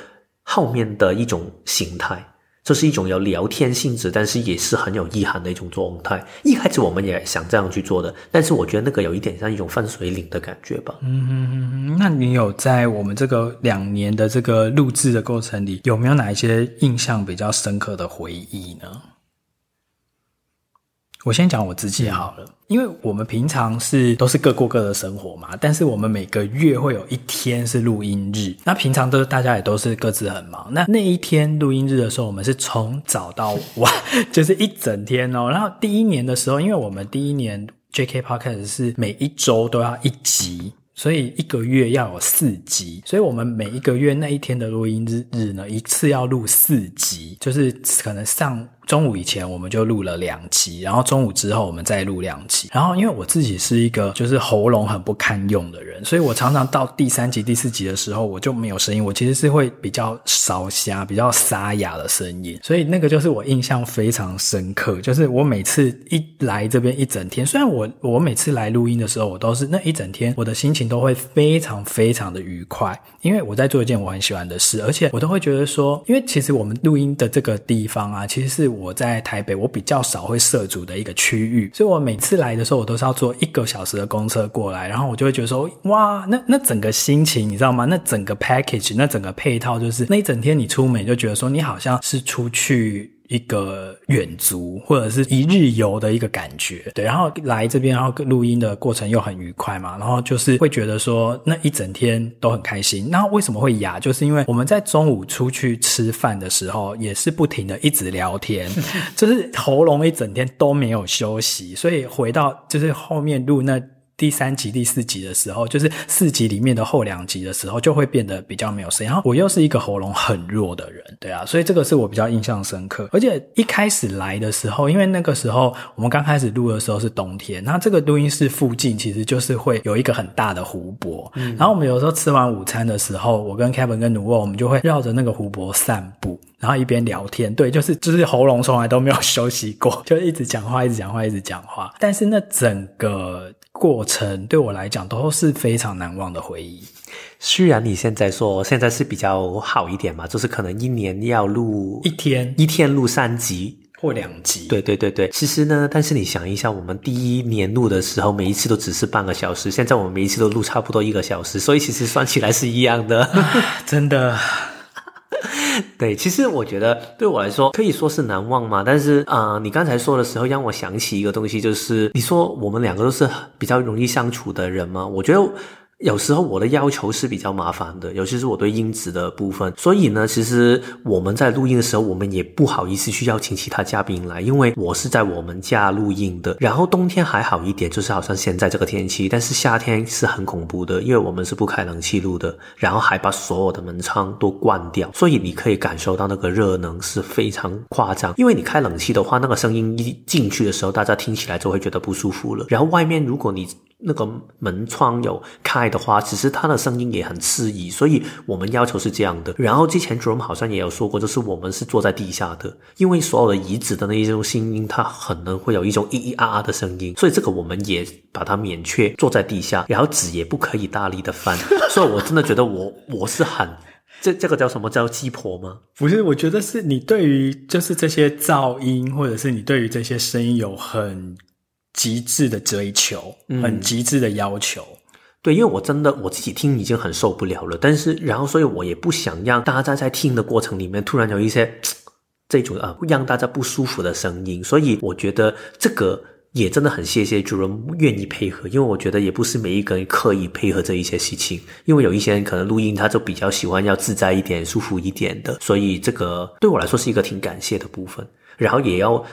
后面的一种形态。这是一种有聊天性质，但是也是很有意涵的一种状态。一开始我们也想这样去做的，但是我觉得那个有一点像一种分水岭的感觉吧。嗯嗯嗯，那你有在我们这个两年的这个录制的过程里，有没有哪一些印象比较深刻的回忆呢？我先讲我自己好了，因为我们平常是都是各过各的生活嘛，但是我们每个月会有一天是录音日，那平常都大家也都是各自很忙，那那一天录音日的时候，我们是从早到晚，就是一整天哦。然后第一年的时候，因为我们第一年 JK Podcast 是每一周都要一集。所以一个月要有四集，所以我们每一个月那一天的录音日日呢，一次要录四集，就是可能上中午以前我们就录了两期，然后中午之后我们再录两期。然后因为我自己是一个就是喉咙很不堪用的人，所以我常常到第三集、第四集的时候我就没有声音，我其实是会比较烧瞎、比较沙哑的声音。所以那个就是我印象非常深刻，就是我每次一来这边一整天，虽然我我每次来录音的时候，我都是那一整天我的心情。都会非常非常的愉快，因为我在做一件我很喜欢的事，而且我都会觉得说，因为其实我们录音的这个地方啊，其实是我在台北我比较少会涉足的一个区域，所以我每次来的时候，我都是要坐一个小时的公车过来，然后我就会觉得说，哇，那那整个心情你知道吗？那整个 package，那整个配套，就是那一整天你出门就觉得说，你好像是出去。一个远足或者是一日游的一个感觉，对，然后来这边，然后录音的过程又很愉快嘛，然后就是会觉得说那一整天都很开心。那为什么会哑？就是因为我们在中午出去吃饭的时候，也是不停的一直聊天，就是喉咙一整天都没有休息，所以回到就是后面录那。第三集、第四集的时候，就是四集里面的后两集的时候，就会变得比较没有声音。然后我又是一个喉咙很弱的人，对啊，所以这个是我比较印象深刻。而且一开始来的时候，因为那个时候我们刚开始录的时候是冬天，那这个录音室附近其实就是会有一个很大的湖泊。嗯，然后我们有时候吃完午餐的时候，我跟 Kevin 跟 Noel，我们就会绕着那个湖泊散步，然后一边聊天。对，就是就是喉咙从来都没有休息过，就一直讲话，一直讲话，一直讲话。但是那整个。过程对我来讲都是非常难忘的回忆。虽然你现在说现在是比较好一点嘛，就是可能一年要录一天，一天录三集或两集。对对对对，其实呢，但是你想一下，我们第一年录的时候，每一次都只是半个小时，现在我们每一次都录差不多一个小时，所以其实算起来是一样的，真的。对，其实我觉得对我来说可以说是难忘嘛。但是啊、你刚才说的时候让我想起一个东西，就是你说我们两个都是比较容易相处的人嘛。我觉得。有时候我的要求是比较麻烦的，尤其是我对音质的部分。所以呢，其实我们在录音的时候，我们也不好意思去邀请其他嘉宾来，因为我是在我们家录音的。然后冬天还好一点，就是好像现在这个天气，但是夏天是很恐怖的，因为我们是不开冷气录的，然后还把所有的门窗都关掉，所以你可以感受到那个热能是非常夸张。因为你开冷气的话，那个声音一进去的时候，大家听起来就会觉得不舒服了。然后外面如果你那个门窗有开的话，其实它的声音也很刺耳，所以我们要求是这样的。然后之前 Jerome 好像也有说过，就是我们是坐在地下的，因为所有的椅子的那一种声音，它可能会有一种咿咿啊啊的声音，所以这个我们也把它免却，坐在地下，然后纸也不可以大力的翻。所以我真的觉得我我是很这这个叫什么叫鸡婆吗？不是，我觉得是你对于就是这些噪音，或者是你对于这些声音有很。极致的追求，很极致的要求。嗯，对，因为我真的我自己听已经很受不了了，但是然后所以我也不想让大家在听的过程里面突然有一些 这种啊让大家不舒服的声音，所以我觉得这个也真的很谢谢主人愿意配合，因为我觉得也不是每一个人刻意配合这一些事情，因为有一些人可能录音他就比较喜欢要自在一点、舒服一点的，所以这个对我来说是一个挺感谢的部分，然后也要。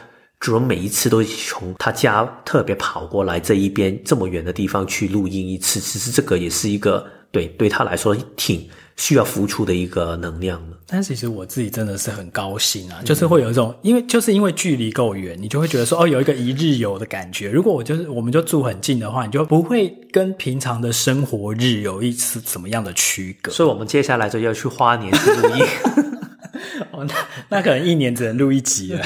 主人每一次都从他家特别跑过来这一边这么远的地方去录音一次，其实这个也是一个对对他来说挺需要付出的一个能量的。但其实我自己真的是很高兴啊，就是会有一种，因为就是因为距离够远，你就会觉得说哦，有一个一日游的感觉。如果我就是我们就住很近的话，你就不会跟平常的生活日有一次怎么样的区隔。所以我们接下来就要去花莲录音。哦，那那可能一年只能录一集了。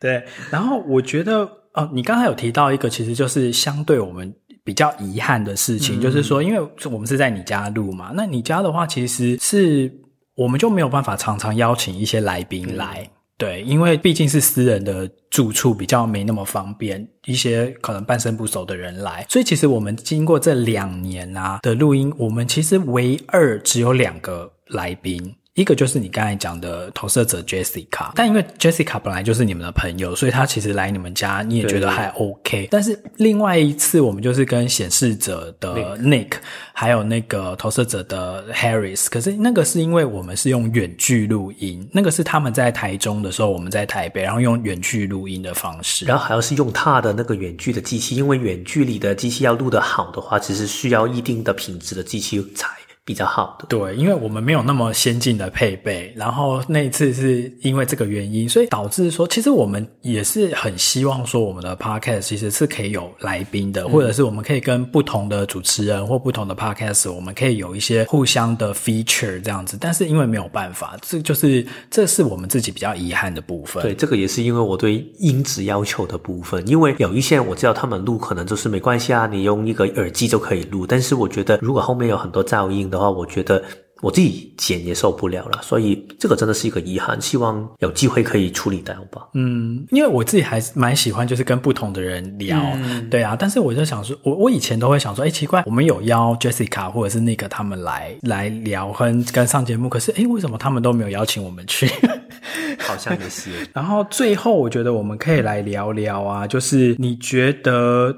对，然后我觉得哦，你刚才有提到一个，其实就是相对我们比较遗憾的事情，嗯、就是说，因为我们是在你家录嘛，那你家的话，其实是我们就没有办法常常邀请一些来宾来，嗯、对，因为毕竟是私人的住处，比较没那么方便，一些可能半生不熟的人来，所以其实我们经过这两年啊的录音，我们其实唯二只有两个来宾。一个就是你刚才讲的投射者 Jessica，但因为 Jessica 本来就是你们的朋友，所以他其实来你们家你也觉得还 OK。但是另外一次我们就是跟显示者的 Nick，还有那个投射者的 Harris，可是那个是因为我们是用远距录音，那个是他们在台中的时候，我们在台北，然后用远距录音的方式，然后还要是用他的那个远距的机器，因为远距离的机器要录得好的话，其实需要一定的品质的机器材。比较好的，对，因为我们没有那么先进的配备，然后那一次是因为这个原因，所以导致说，其实我们也是很希望说，我们的 podcast 其实是可以有来宾的，嗯、或者是我们可以跟不同的主持人或不同的 podcast，我们可以有一些互相的 feature 这样子，但是因为没有办法，这就是这是我们自己比较遗憾的部分。对，这个也是因为我对音质要求的部分，因为有一些我知道他们录可能就是没关系啊，你用一个耳机就可以录，但是我觉得如果后面有很多噪音的。的话，我觉得我自己剪也受不了了，所以这个真的是一个遗憾。希望有机会可以处理掉吧。嗯，因为我自己还是蛮喜欢，就是跟不同的人聊，嗯、对啊。但是我就想说，我我以前都会想说，哎，奇怪，我们有邀 Jessica 或者是那个他们来来聊跟跟上节目，可是哎，为什么他们都没有邀请我们去？好像也是。然后最后，我觉得我们可以来聊聊啊，就是你觉得。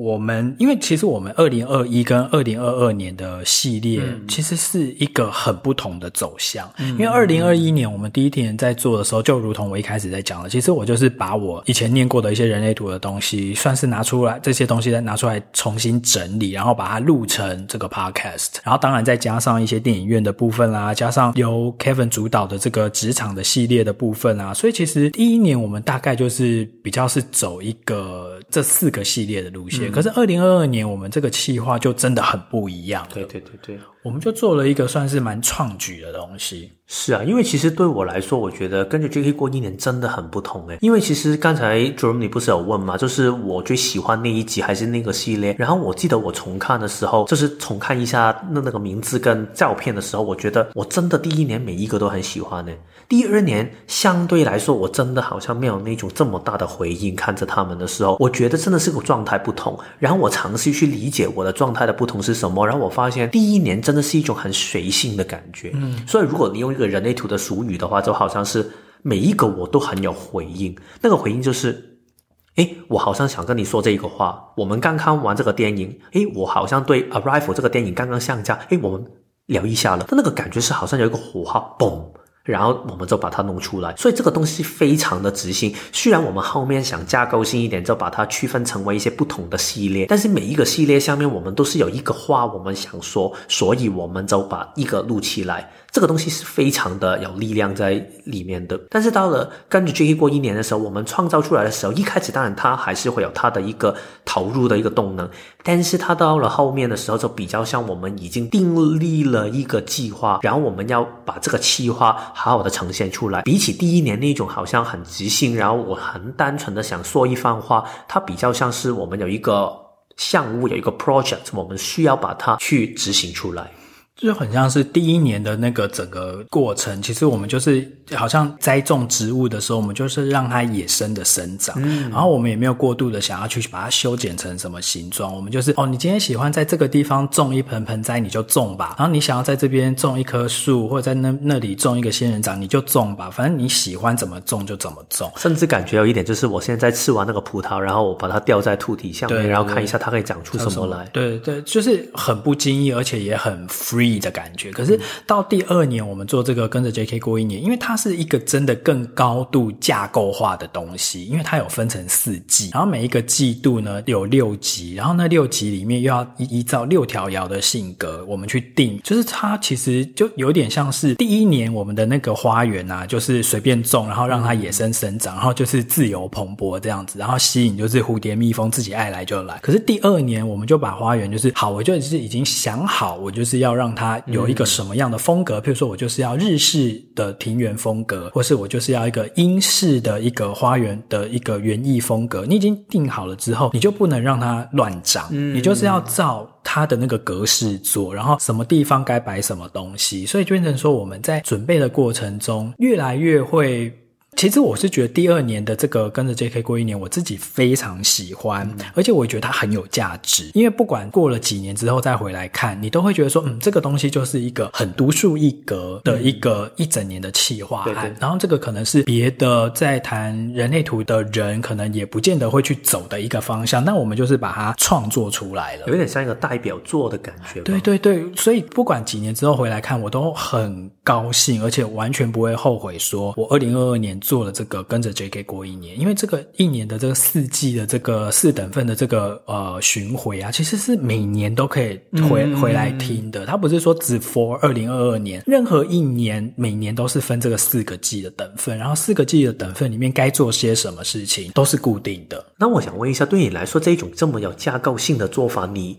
我们因为其实我们二零二一跟二零二二年的系列其实是一个很不同的走向。嗯、因为二零二一年我们第一天在做的时候，就如同我一开始在讲的，其实我就是把我以前念过的一些人类图的东西，算是拿出来这些东西再拿出来重新整理，然后把它录成这个 podcast。然后当然再加上一些电影院的部分啦，加上由 Kevin 主导的这个职场的系列的部分啊，所以其实第一年我们大概就是比较是走一个这四个系列的路线。可是二零二二年，我们这个企划就真的很不一样。对对对对，我们就做了一个算是蛮创举的东西。是啊，因为其实对我来说，我觉得跟着 J.K. 过一年真的很不同诶。因为其实刚才 Jerome 你不是有问吗？就是我最喜欢那一集还是那个系列？然后我记得我重看的时候，就是重看一下那那个名字跟照片的时候，我觉得我真的第一年每一个都很喜欢诶。第二年相对来说，我真的好像没有那种这么大的回应。看着他们的时候，我觉得真的是个状态不同。然后我尝试去理解我的状态的不同是什么，然后我发现第一年真的是一种很随性的感觉。嗯，所以如果你用一个人类图的俗语的话，就好像是每一个我都很有回应。那个回应就是，诶，我好像想跟你说这个话。我们刚看完这个电影，诶，我好像对《Arrival》这个电影刚刚上架，诶，我们聊一下了。但那个感觉是好像有一个火花，嘣。然后我们就把它弄出来，所以这个东西非常的直性。虽然我们后面想架构性一点，就把它区分成为一些不同的系列，但是每一个系列下面我们都是有一个话我们想说，所以我们就把一个录起来。这个东西是非常的有力量在里面的。但是到了跟着 J.K. 过一年的时候，我们创造出来的时候，一开始当然它还是会有它的一个投入的一个动能，但是它到了后面的时候，就比较像我们已经订立了一个计划，然后我们要把这个计划好好的呈现出来。比起第一年那种好像很即兴，然后我很单纯的想说一番话，它比较像是我们有一个项目，有一个 project，我们需要把它去执行出来。就很像是第一年的那个整个过程，其实我们就是好像栽种植物的时候，我们就是让它野生的生长，嗯，然后我们也没有过度的想要去把它修剪成什么形状，我们就是哦，你今天喜欢在这个地方种一盆盆栽，你就种吧，然后你想要在这边种一棵树，或者在那那里种一个仙人掌，你就种吧，反正你喜欢怎么种就怎么种，甚至感觉有一点就是我现在吃完那个葡萄，然后我把它吊在兔体下面，对然后看一下它可以长出什么来，对对，就是很不经意，而且也很 free。意的感觉。可是到第二年，我们做这个跟着 JK 过一年，因为它是一个真的更高度架构化的东西，因为它有分成四季，然后每一个季度呢有六集，然后那六集里面又要依依照六条爻的性格，我们去定，就是它其实就有点像是第一年我们的那个花园啊，就是随便种，然后让它野生生长，然后就是自由蓬勃这样子，然后吸引就是蝴蝶蜜蜂自己爱来就来。可是第二年我们就把花园就是好，我就是已经想好，我就是要让它有一个什么样的风格，嗯、譬如说我就是要日式的庭园风格，或是我就是要一个英式的一个花园的一个园艺风格。你已经定好了之后，你就不能让它乱长，嗯、你就是要照它的那个格式做，然后什么地方该摆什么东西，所以就变成说我们在准备的过程中越来越会。其实我是觉得第二年的这个跟着 JK 过一年，我自己非常喜欢，而且我觉得它很有价值。因为不管过了几年之后再回来看，你都会觉得说，嗯，这个东西就是一个很独树一格的一个一整年的企划案。对对。然后这个可能是别的在谈人类图的人，可能也不见得会去走的一个方向。那我们就是把它创作出来了，有点像一个代表作的感觉。对对对，所以不管几年之后回来看，我都很高兴，而且完全不会后悔，说我二零二二年。做了这个跟着 JK 过一年，因为这个一年的这个四季的这个四等份的这个呃巡回啊，其实是每年都可以回、嗯、回来听的。它不是说只 for 二零二二年，任何一年每年都是分这个四个季的等份，然后四个季的等份里面该做些什么事情都是固定的。那我想问一下，对你来说这种这么有架构性的做法，你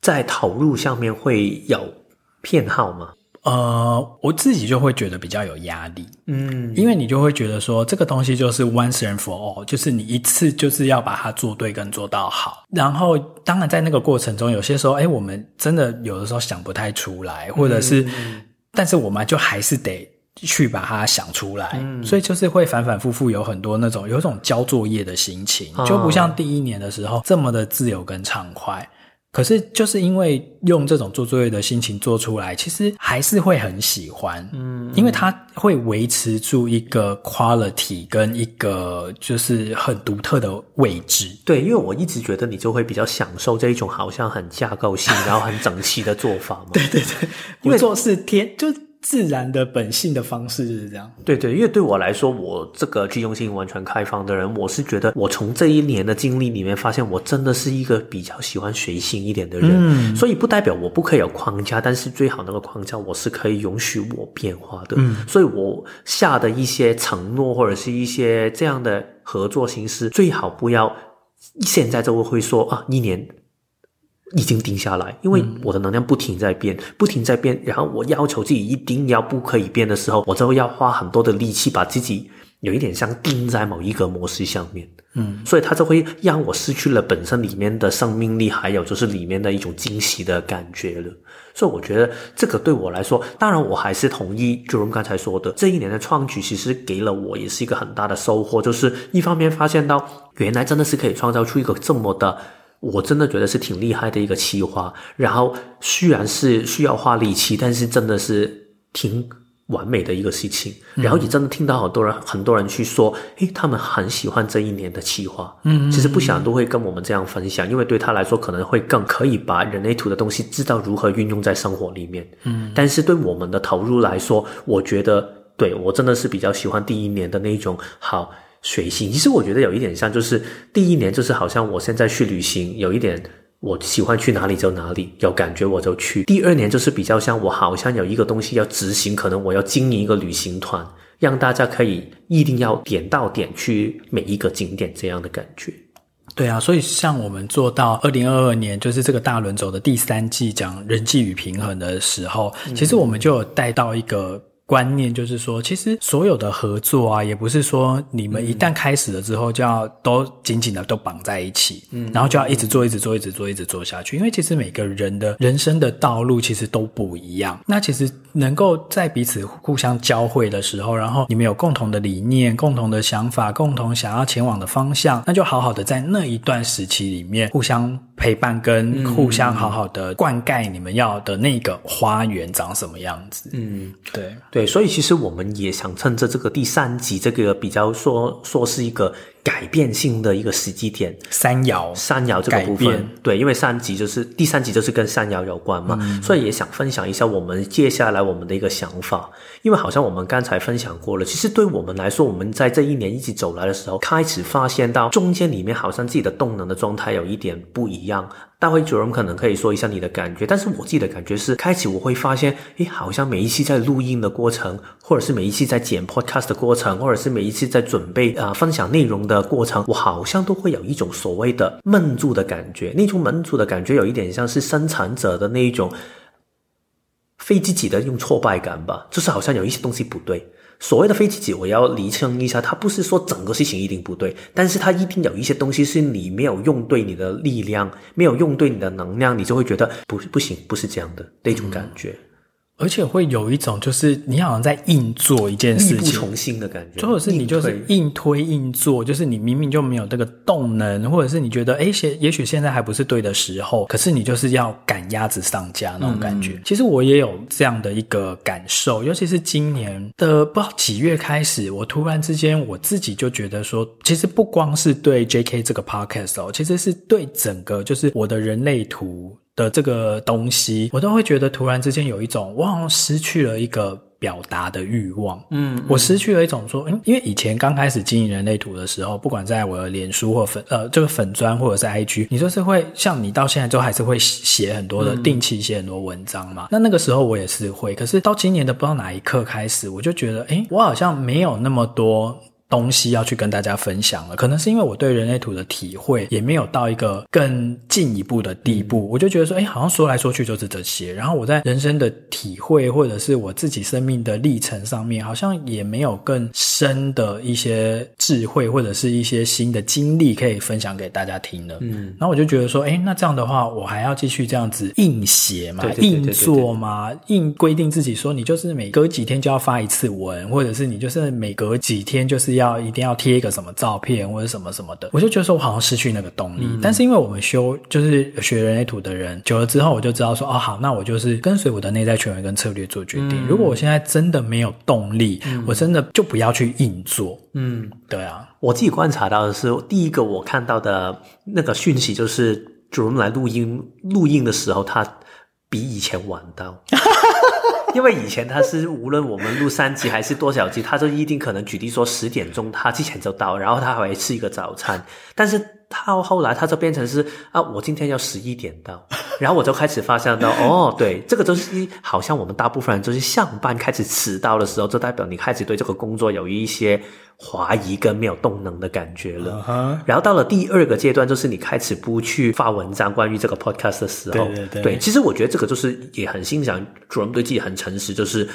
在投入上面会有偏好吗？呃，我自己就会觉得比较有压力，嗯，因为你就会觉得说这个东西就是 once and for all，就是你一次就是要把它做对跟做到好。然后，当然在那个过程中，有些时候，哎，我们真的有的时候想不太出来，或者是，嗯，但是我们就还是得去把它想出来，嗯，所以就是会反反复复有很多那种有一种交作业的心情，就不像第一年的时候这么的自由跟畅快。可是，就是因为用这种做作业的心情做出来，其实还是会很喜欢，嗯，因为它会维持住一个 quality 跟一个就是很独特的位置。对，因为我一直觉得你就会比较享受这一种好像很架构性，然后很整齐的做法嘛。对对对，因为做事天就。自然的本性的方式就是这样。对对，因为对我来说，我这个具中性完全开放的人，我是觉得我从这一年的经历里面发现，我真的是一个比较喜欢随性一点的人。嗯，所以不代表我不可以有框架，但是最好那个框架我是可以允许我变化的。嗯，所以我下的一些承诺或者是一些这样的合作形式，最好不要现在就会说啊，一年。已经定下来，因为我的能量不停在变，不停在变，然后我要求自己一定要不可以变的时候，我就要花很多的力气把自己有一点像定在某一个模式上面，嗯，所以它就会让我失去了本身里面的生命力，还有就是里面的一种惊喜的感觉了。所以我觉得这个对我来说，当然我还是同意 Jerome 刚才说的，这一年的创举其实给了我也是一个很大的收获，就是一方面发现到原来真的是可以创造出一个这么的。我真的觉得是挺厉害的一个企划，然后虽然是需要花力气，但是真的是挺完美的一个事情。嗯、然后也真的听到很多人，很多人去说，诶，他们很喜欢这一年的企划。嗯，其实不想都会跟我们这样分享，因为对他来说可能会更可以把人类图的东西知道如何运用在生活里面。嗯，但是对我们的投入来说，我觉得对我真的是比较喜欢第一年的那种好。随性，其实我觉得有一点像，就是第一年就是好像我现在去旅行，有一点我喜欢去哪里就哪里，有感觉我就去。第二年就是比较像我好像有一个东西要执行，可能我要经营一个旅行团，让大家可以一定要点到点去每一个景点这样的感觉。对啊，所以像我们做到二零二二年，就是这个大轮轴的第三季讲人际与平衡的时候，其实我们就有带到一个。观念就是说，其实所有的合作啊，也不是说你们一旦开始了之后，就要都紧紧的都绑在一起，嗯，然后就要一直做，一直做，一直做，一直做下去。因为其实每个人的人生的道路其实都不一样。那其实能够在彼此互相交汇的时候，然后你们有共同的理念、共同的想法、共同想要前往的方向，那就好好的在那一段时期里面互相陪伴，跟互相好好的灌溉你们要的那个花园长什么样子。嗯，对对。所以其实我们也想趁着这个第三集，这个比较说说是一个改变性的一个时机点，三爻，三爻这个部分，对，因为三集就是第三集就是跟三爻有关嘛，嗯，所以也想分享一下我们接下来我们的一个想法，因为好像我们刚才分享过了，其实对我们来说，我们在这一年一起走来的时候，开始发现到中间里面好像自己的动能的状态有一点不一样。待会主任可能可以说一下你的感觉，但是我自己的感觉是，开始我会发现，诶，好像每一期在录音的过程，或者是每一期在剪 podcast 的过程，或者是每一期在准备啊、呃、分享内容的过程，我好像都会有一种所谓的闷住的感觉。那种闷住的感觉有一点像是生产者的那一种非自己的一种挫败感吧，就是好像有一些东西不对。所谓的非自己，我要厘清一下，它不是说整个事情一定不对，但是它一定有一些东西是你没有用对你的力量，没有用对你的能量，你就会觉得不不行，不是这样的那种感觉。而且会有一种，就是你好像在硬做一件事情，力不从心的感觉，或者是你就是硬推硬做，就是你明明就没有这个动能，或者是你觉得，哎，现也许现在还不是对的时候，可是你就是要赶鸭子上架那种感觉。嗯。其实我也有这样的一个感受，尤其是今年的不知道几月开始，我突然之间我自己就觉得说，其实不光是对 JK 这个 podcast 哦，其实是对整个就是我的人类图。的这个东西，我都会觉得突然之间有一种，我好像失去了一个表达的欲望。嗯，嗯，我失去了一种说，嗯，因为以前刚开始经营人类图的时候，不管在我的脸书或粉呃这个粉砖或者是 IG，你就是会像你到现在都还是会写很多的定期写很多文章嘛。嗯。那那个时候我也是会，可是到今年的不知道哪一刻开始，我就觉得，诶，我好像没有那么多。东西要去跟大家分享了，可能是因为我对人类图的体会也没有到一个更进一步的地步，我就觉得说，哎，好像说来说去就是这些。然后我在人生的体会或者是我自己生命的历程上面，好像也没有更深的一些智慧或者是一些新的经历可以分享给大家听了。嗯，然后我就觉得说，哎，那这样的话，我还要继续这样子硬写嘛，硬做嘛，硬规定自己说，你就是每隔几天就要发一次文，或者是你就是每隔几天就是要。要一定要贴一个什么照片或者什么什么的，我就觉得说我好像失去那个动力。嗯、但是因为我们修就是学人类图的人久了之后，我就知道说哦好，那我就是跟随我的内在权威跟策略做决定。嗯、如果我现在真的没有动力，嗯、我真的就不要去硬做。嗯，对啊，我自己观察到的是，第一个我看到的那个讯息就是，主人来录音录音的时候，他比以前晚到。因为以前他是无论我们录三集还是多少集，他就一定可能举例说十点钟他之前就到，然后他还会吃一个早餐，但是。到后来，他就变成是啊，我今天要十一点到，然后我就开始发现到，哦，对，这个就是好像我们大部分人就是上班开始迟到的时候，就代表你开始对这个工作有一些怀疑跟没有动能的感觉了。Uh-huh. 然后到了第二个阶段，就是你开始不去发文章关于这个 podcast 的时候，对对对，对，其实我觉得这个就是也很欣赏主人对自己很诚实，就是。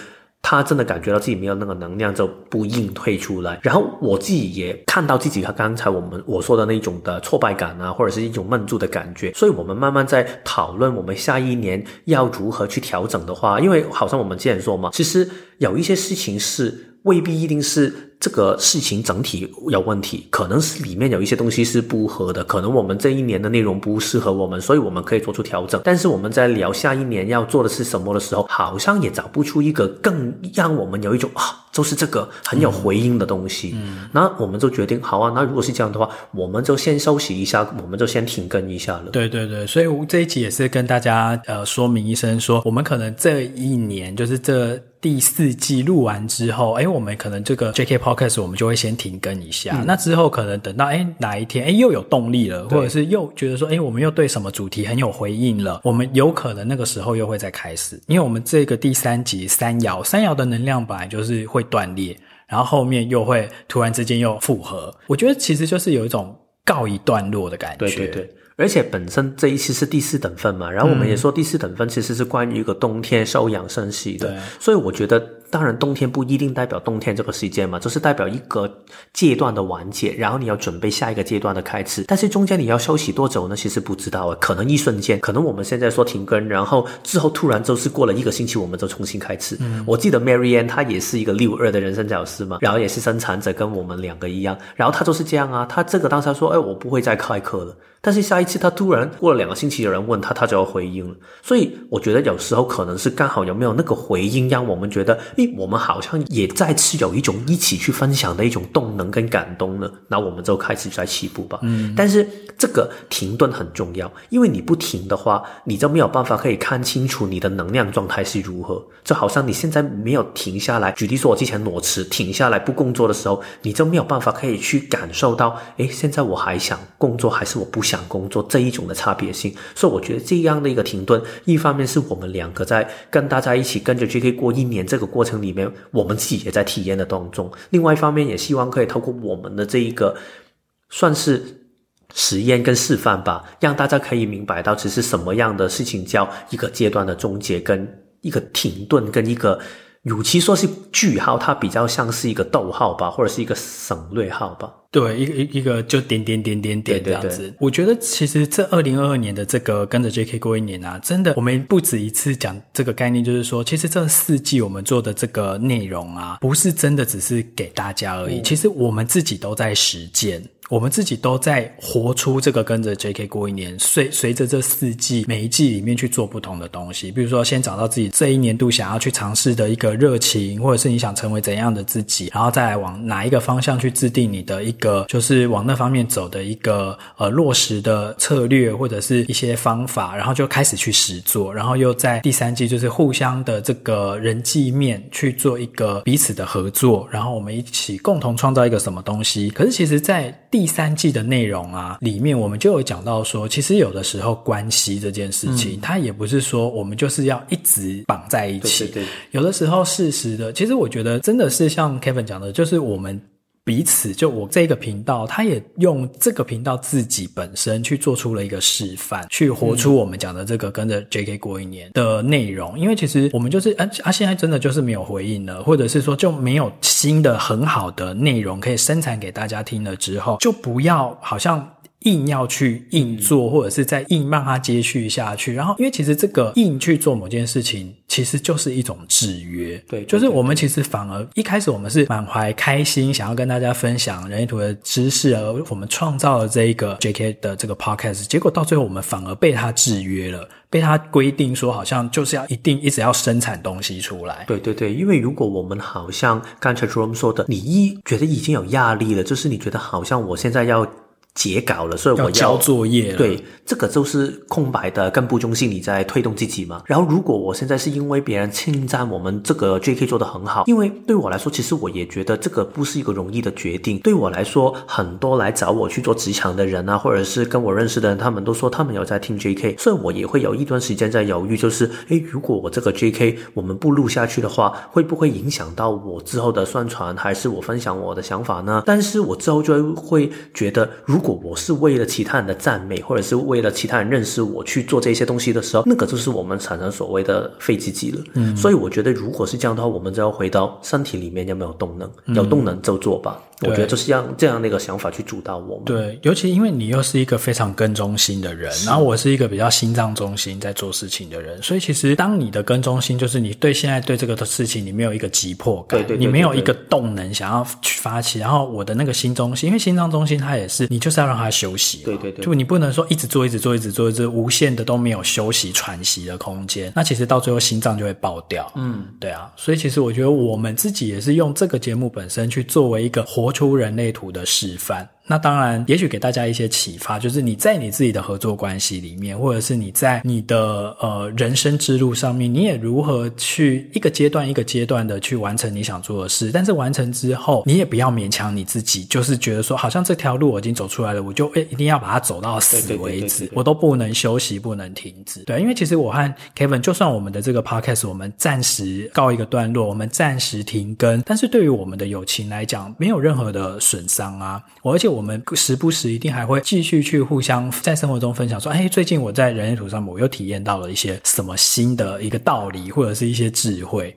他真的感觉到自己没有那个能量，就不硬退出来。然后我自己也看到自己和刚才我们我说的那种的挫败感啊，或者是一种闷住的感觉。所以我们慢慢在讨论我们下一年要如何去调整的话，因为好像我们之前说嘛，其实有一些事情是未必一定是。这个事情整体有问题，可能是里面有一些东西是不合的，可能我们这一年的内容不适合我们，所以我们可以做出调整。但是我们在聊下一年要做的是什么的时候，好像也找不出一个更让我们有一种啊，就是这个很有回应的东西。嗯，那我们就决定，好啊，那如果是这样的话，我们就先休息一下，我们就先停更一下了。对对对，所以这一集也是跟大家呃说明一声说，说我们可能这一年就是这。第四季录完之后，哎，我们可能这个 JK Podcast 我们就会先停更一下。嗯、那之后可能等到哎哪一天哎又有动力了，或者是又觉得说哎我们又对什么主题很有回应了，我们有可能那个时候又会再开始。因为我们这个第三集三爻三爻的能量本来就是会断裂，然后后面又会突然之间又复合。我觉得其实就是有一种告一段落的感觉。对对对。而且本身这一期是第四等分嘛，然后我们也说第四等分其实是关于一个冬天休养生息的，所以我觉得。当然，冬天不一定代表冬天这个时间嘛，就是代表一个阶段的完结，然后你要准备下一个阶段的开始。但是中间你要休息多久呢？其实不知道啊，可能一瞬间，可能我们现在说停更，然后之后突然就是过了一个星期，我们就重新开始。嗯，我记得 Marianne 她也是一个六二的人生导师嘛，然后也是生产者，跟我们两个一样，然后她就是这样啊，她这个当时说，哎，我不会再开课了。但是下一次他突然过了两个星期，有人问他，他就要回应了。所以我觉得有时候可能是刚好有没有那个回应，让我们觉得诶，我们好像也再次有一种一起去分享的一种动能跟感动呢。那我们就开始在起步吧。嗯，但是这个停顿很重要，因为你不停的话，你就没有办法可以看清楚你的能量状态是如何。就好像你现在没有停下来，举例说，我之前裸辞停下来不工作的时候，你就没有办法可以去感受到，诶，现在我还想工作还是我不想工作这一种的差别性。所以我觉得这样的一个停顿，一方面是我们两个在跟大家一起跟着 JK 过一年这个过程里面，我们自己也在体验的当中；另外一方面，也希望可以透过我们的这一个算是实验跟示范吧，让大家可以明白到，其实什么样的事情叫一个阶段的终结，跟一个停顿，跟一个。与其说是句号，它比较像是一个逗号吧，或者是一个省略号吧。对，一个一一个就点点点点点这样子。对对对。我觉得其实这二零二二年的这个跟着 JK 过一年啊，真的我们不止一次讲这个概念，就是说，其实这四季我们做的这个内容啊，不是真的只是给大家而已，嗯、其实我们自己都在实践。我们自己都在活出这个跟着 JK 过一年，随随着这四季每一季里面去做不同的东西。比如说，先找到自己这一年度想要去尝试的一个热情，或者是你想成为怎样的自己，然后再来往哪一个方向去制定你的一个，就是往那方面走的一个呃落实的策略或者是一些方法，然后就开始去实做，然后又在第三季就是互相的这个人际面去做一个彼此的合作，然后我们一起共同创造一个什么东西。可是其实，在第三季的内容啊，里面我们就有讲到说，其实有的时候关系这件事情，嗯、它也不是说我们就是要一直绑在一起。对对对，有的时候适时的，其实我觉得真的是像 Kevin 讲的，就是我们。彼此，就我这个频道，他也用这个频道自己本身去做出了一个示范，去活出我们讲的这个跟着 JK 过一年的内容。因为其实我们就是，啊啊，现在真的就是没有回应了，或者是说就没有新的很好的内容可以生产给大家听了之后，就不要好像。硬要去硬做，或者是再硬让它接续下去，然后，因为其实这个硬去做某件事情，其实就是一种制约。对，就是我们其实反而一开始我们是满怀开心，想要跟大家分享人类图的知识，而我们创造了这一个 JK 的这个 podcast，结果到最后我们反而被它制约了，被它规定说好像就是要一定一直要生产东西出来。对对对，因为如果我们好像刚才 Jerome 说的，你一觉得已经有压力了，就是你觉得好像我现在要。截稿了，所以我要，要交作业。对，这个就是空白的，更不中心。你在推动自己嘛。然后，如果我现在是因为别人侵占我们这个 JK 做得很好，因为对我来说，其实我也觉得这个不是一个容易的决定。对我来说，很多来找我去做职场的人啊，或者是跟我认识的人，他们都说他们有在听 JK，所以我也会有一段时间在犹豫，就是，诶，如果我这个 JK 我们不录下去的话，会不会影响到我之后的宣传，还是我分享我的想法呢？但是我之后就会觉得，如果我是为了其他人的赞美，或者是为了其他人认识我去做这些东西的时候，那个就是我们产生所谓的废积极了。嗯，所以我觉得，如果是这样的话，我们就要回到身体里面有没有动能，有动能就做吧。嗯，我觉得就是让这样的一个想法去主导我们。对，尤其因为你又是一个非常跟中心的人，然后我是一个比较心脏中心在做事情的人，所以其实当你的跟中心就是你对现在对这个的事情，你没有一个急迫感，对对，对，对，对，你没有一个动能想要去发起，然后我的那个心中心，因为心脏中心它也是你就是要让它。休息，对对对，就你不能说一直做，一直做，一直做，一直无限的都没有休息喘息的空间，那其实到最后心脏就会爆掉。嗯，对啊，所以其实我觉得我们自己也是用这个节目本身去作为一个活活出人类图的示范。那当然，也许给大家一些启发，就是你在你自己的合作关系里面，或者是你在你的呃人生之路上面，你也如何去一个阶段一个阶段的去完成你想做的事。但是完成之后，你也不要勉强你自己，就是觉得说，好像这条路我已经走出来了，我就诶一定要把它走到死为止，我都不能休息，不能停止。对，因为其实我和 Kevin，就算我们的这个 Podcast 我们暂时告一个段落，我们暂时停更，但是对于我们的友情来讲，没有任何的损伤啊，而且。我们时不时一定还会继续去互相在生活中分享，说：“哎，最近我在人类图上，我又体验到了一些什么新的一个道理，或者是一些智慧。”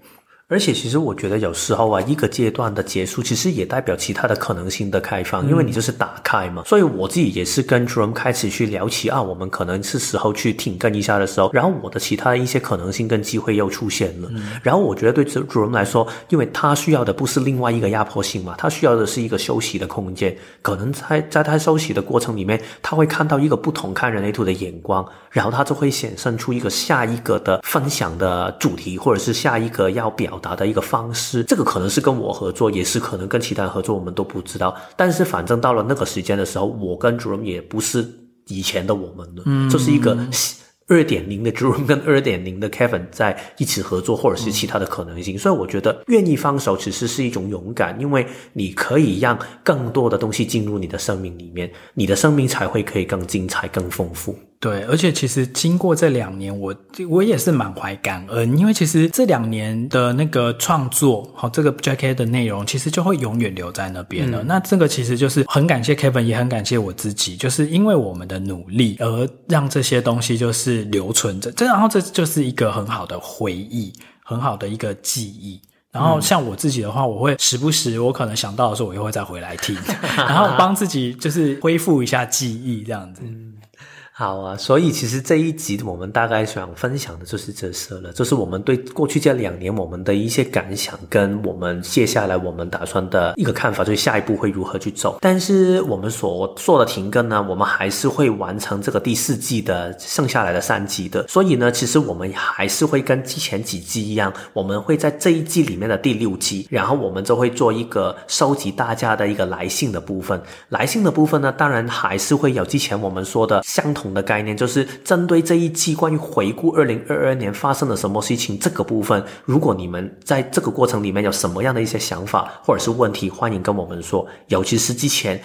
而且，其实我觉得有时候啊，一个阶段的结束，其实也代表其他的可能性的开放，因为你就是打开嘛。嗯、所以我自己也是跟 Jerome 开始去聊起啊，我们可能是时候去停更一下的时候，然后我的其他的一些可能性跟机会又出现了。嗯、然后我觉得对 Jerome 来说，因为他需要的不是另外一个压迫性嘛，他需要的是一个休息的空间。可能在在他休息的过程里面，他会看到一个不同看人类图的眼光，然后他就会显现出一个下一个的分享的主题，或者是下一个要表表达的一个方式。这个可能是跟我合作，也是可能跟其他人合作，我们都不知道。但是反正到了那个时间的时候，我跟 Jerome 也不是以前的我们了，嗯，这是一个。二点零的 Jerome 跟二点零的 Kevin 在一起合作，或者是其他的可能性，嗯、所以我觉得愿意放手其实是一种勇敢，因为你可以让更多的东西进入你的生命里面，你的生命才会可以更精彩、更丰富。对，而且其实经过这两年，我我也是满怀感恩，因为其实这两年的那个创作，好，这个 Jacket 的内容，其实就会永远留在那边了。嗯、那这个其实就是很感谢 Kevin，也很感谢我自己，就是因为我们的努力而让这些东西就是留存着，这然后这就是一个很好的回忆，很好的一个记忆。然后像我自己的话，我会时不时我可能想到的时候，我又会再回来听，然后帮自己就是恢复一下记忆，这样子。嗯好啊，所以其实这一集我们大概想分享的就是这些了，就是我们对过去这两年我们的一些感想，跟我们接下来我们打算的一个看法，就是下一步会如何去走。但是我们所做的停更呢，我们还是会完成这个第四季的剩下来的三集的。所以呢，其实我们还是会跟之前几季一样，我们会在这一季里面的第六集，然后我们就会做一个收集大家的一个来信的部分。来信的部分呢，当然还是会有之前我们说的相同的概念，就是针对这一季关于回顾二零二二年发生了什么事情这个部分，如果你们在这个过程里面有什么样的一些想法或者是问题，欢迎跟我们说，尤其是之前。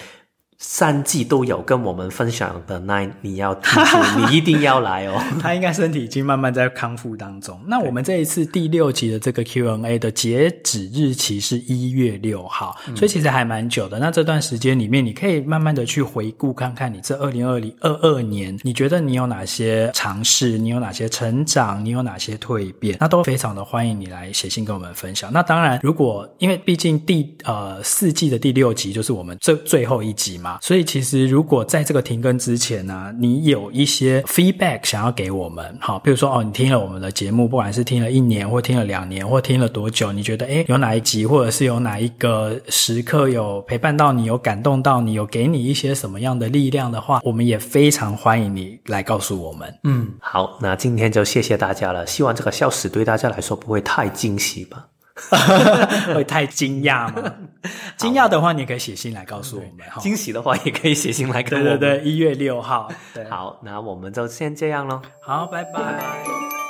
三季都有跟我们分享的 Nine，你要记住，你一定要来哦。他应该身体已经慢慢在康复当中。那我们这一次第六集的这个 Q&A 的截止日期是一月六号，嗯、所以其实还蛮久的。那这段时间里面，你可以慢慢的去回顾看看，你这二零二零二二年，你觉得你有哪些尝试，你有哪些成长，你有哪些蜕变，那都非常的欢迎你来写信跟我们分享。那当然，如果因为毕竟第呃四季的第六集就是我们最最后一集嘛。所以其实，如果在这个停更之前呢、你有一些 feedback 想要给我们，好，比如说哦，你听了我们的节目，不管是听了一年，或听了两年，或听了多久，你觉得诶，有哪一集，或者是有哪一个时刻有陪伴到你，有感动到你，有给你一些什么样的力量的话，我们也非常欢迎你来告诉我们。嗯，好，那今天就谢谢大家了。希望这个笑死对大家来说不会太惊喜吧。会太惊讶吗？惊讶的话，你可以写信来告诉我们。惊喜的话，也可以写信来跟我们。对对对，一月六号。好，那我们就先这样喽。好，拜拜。拜拜。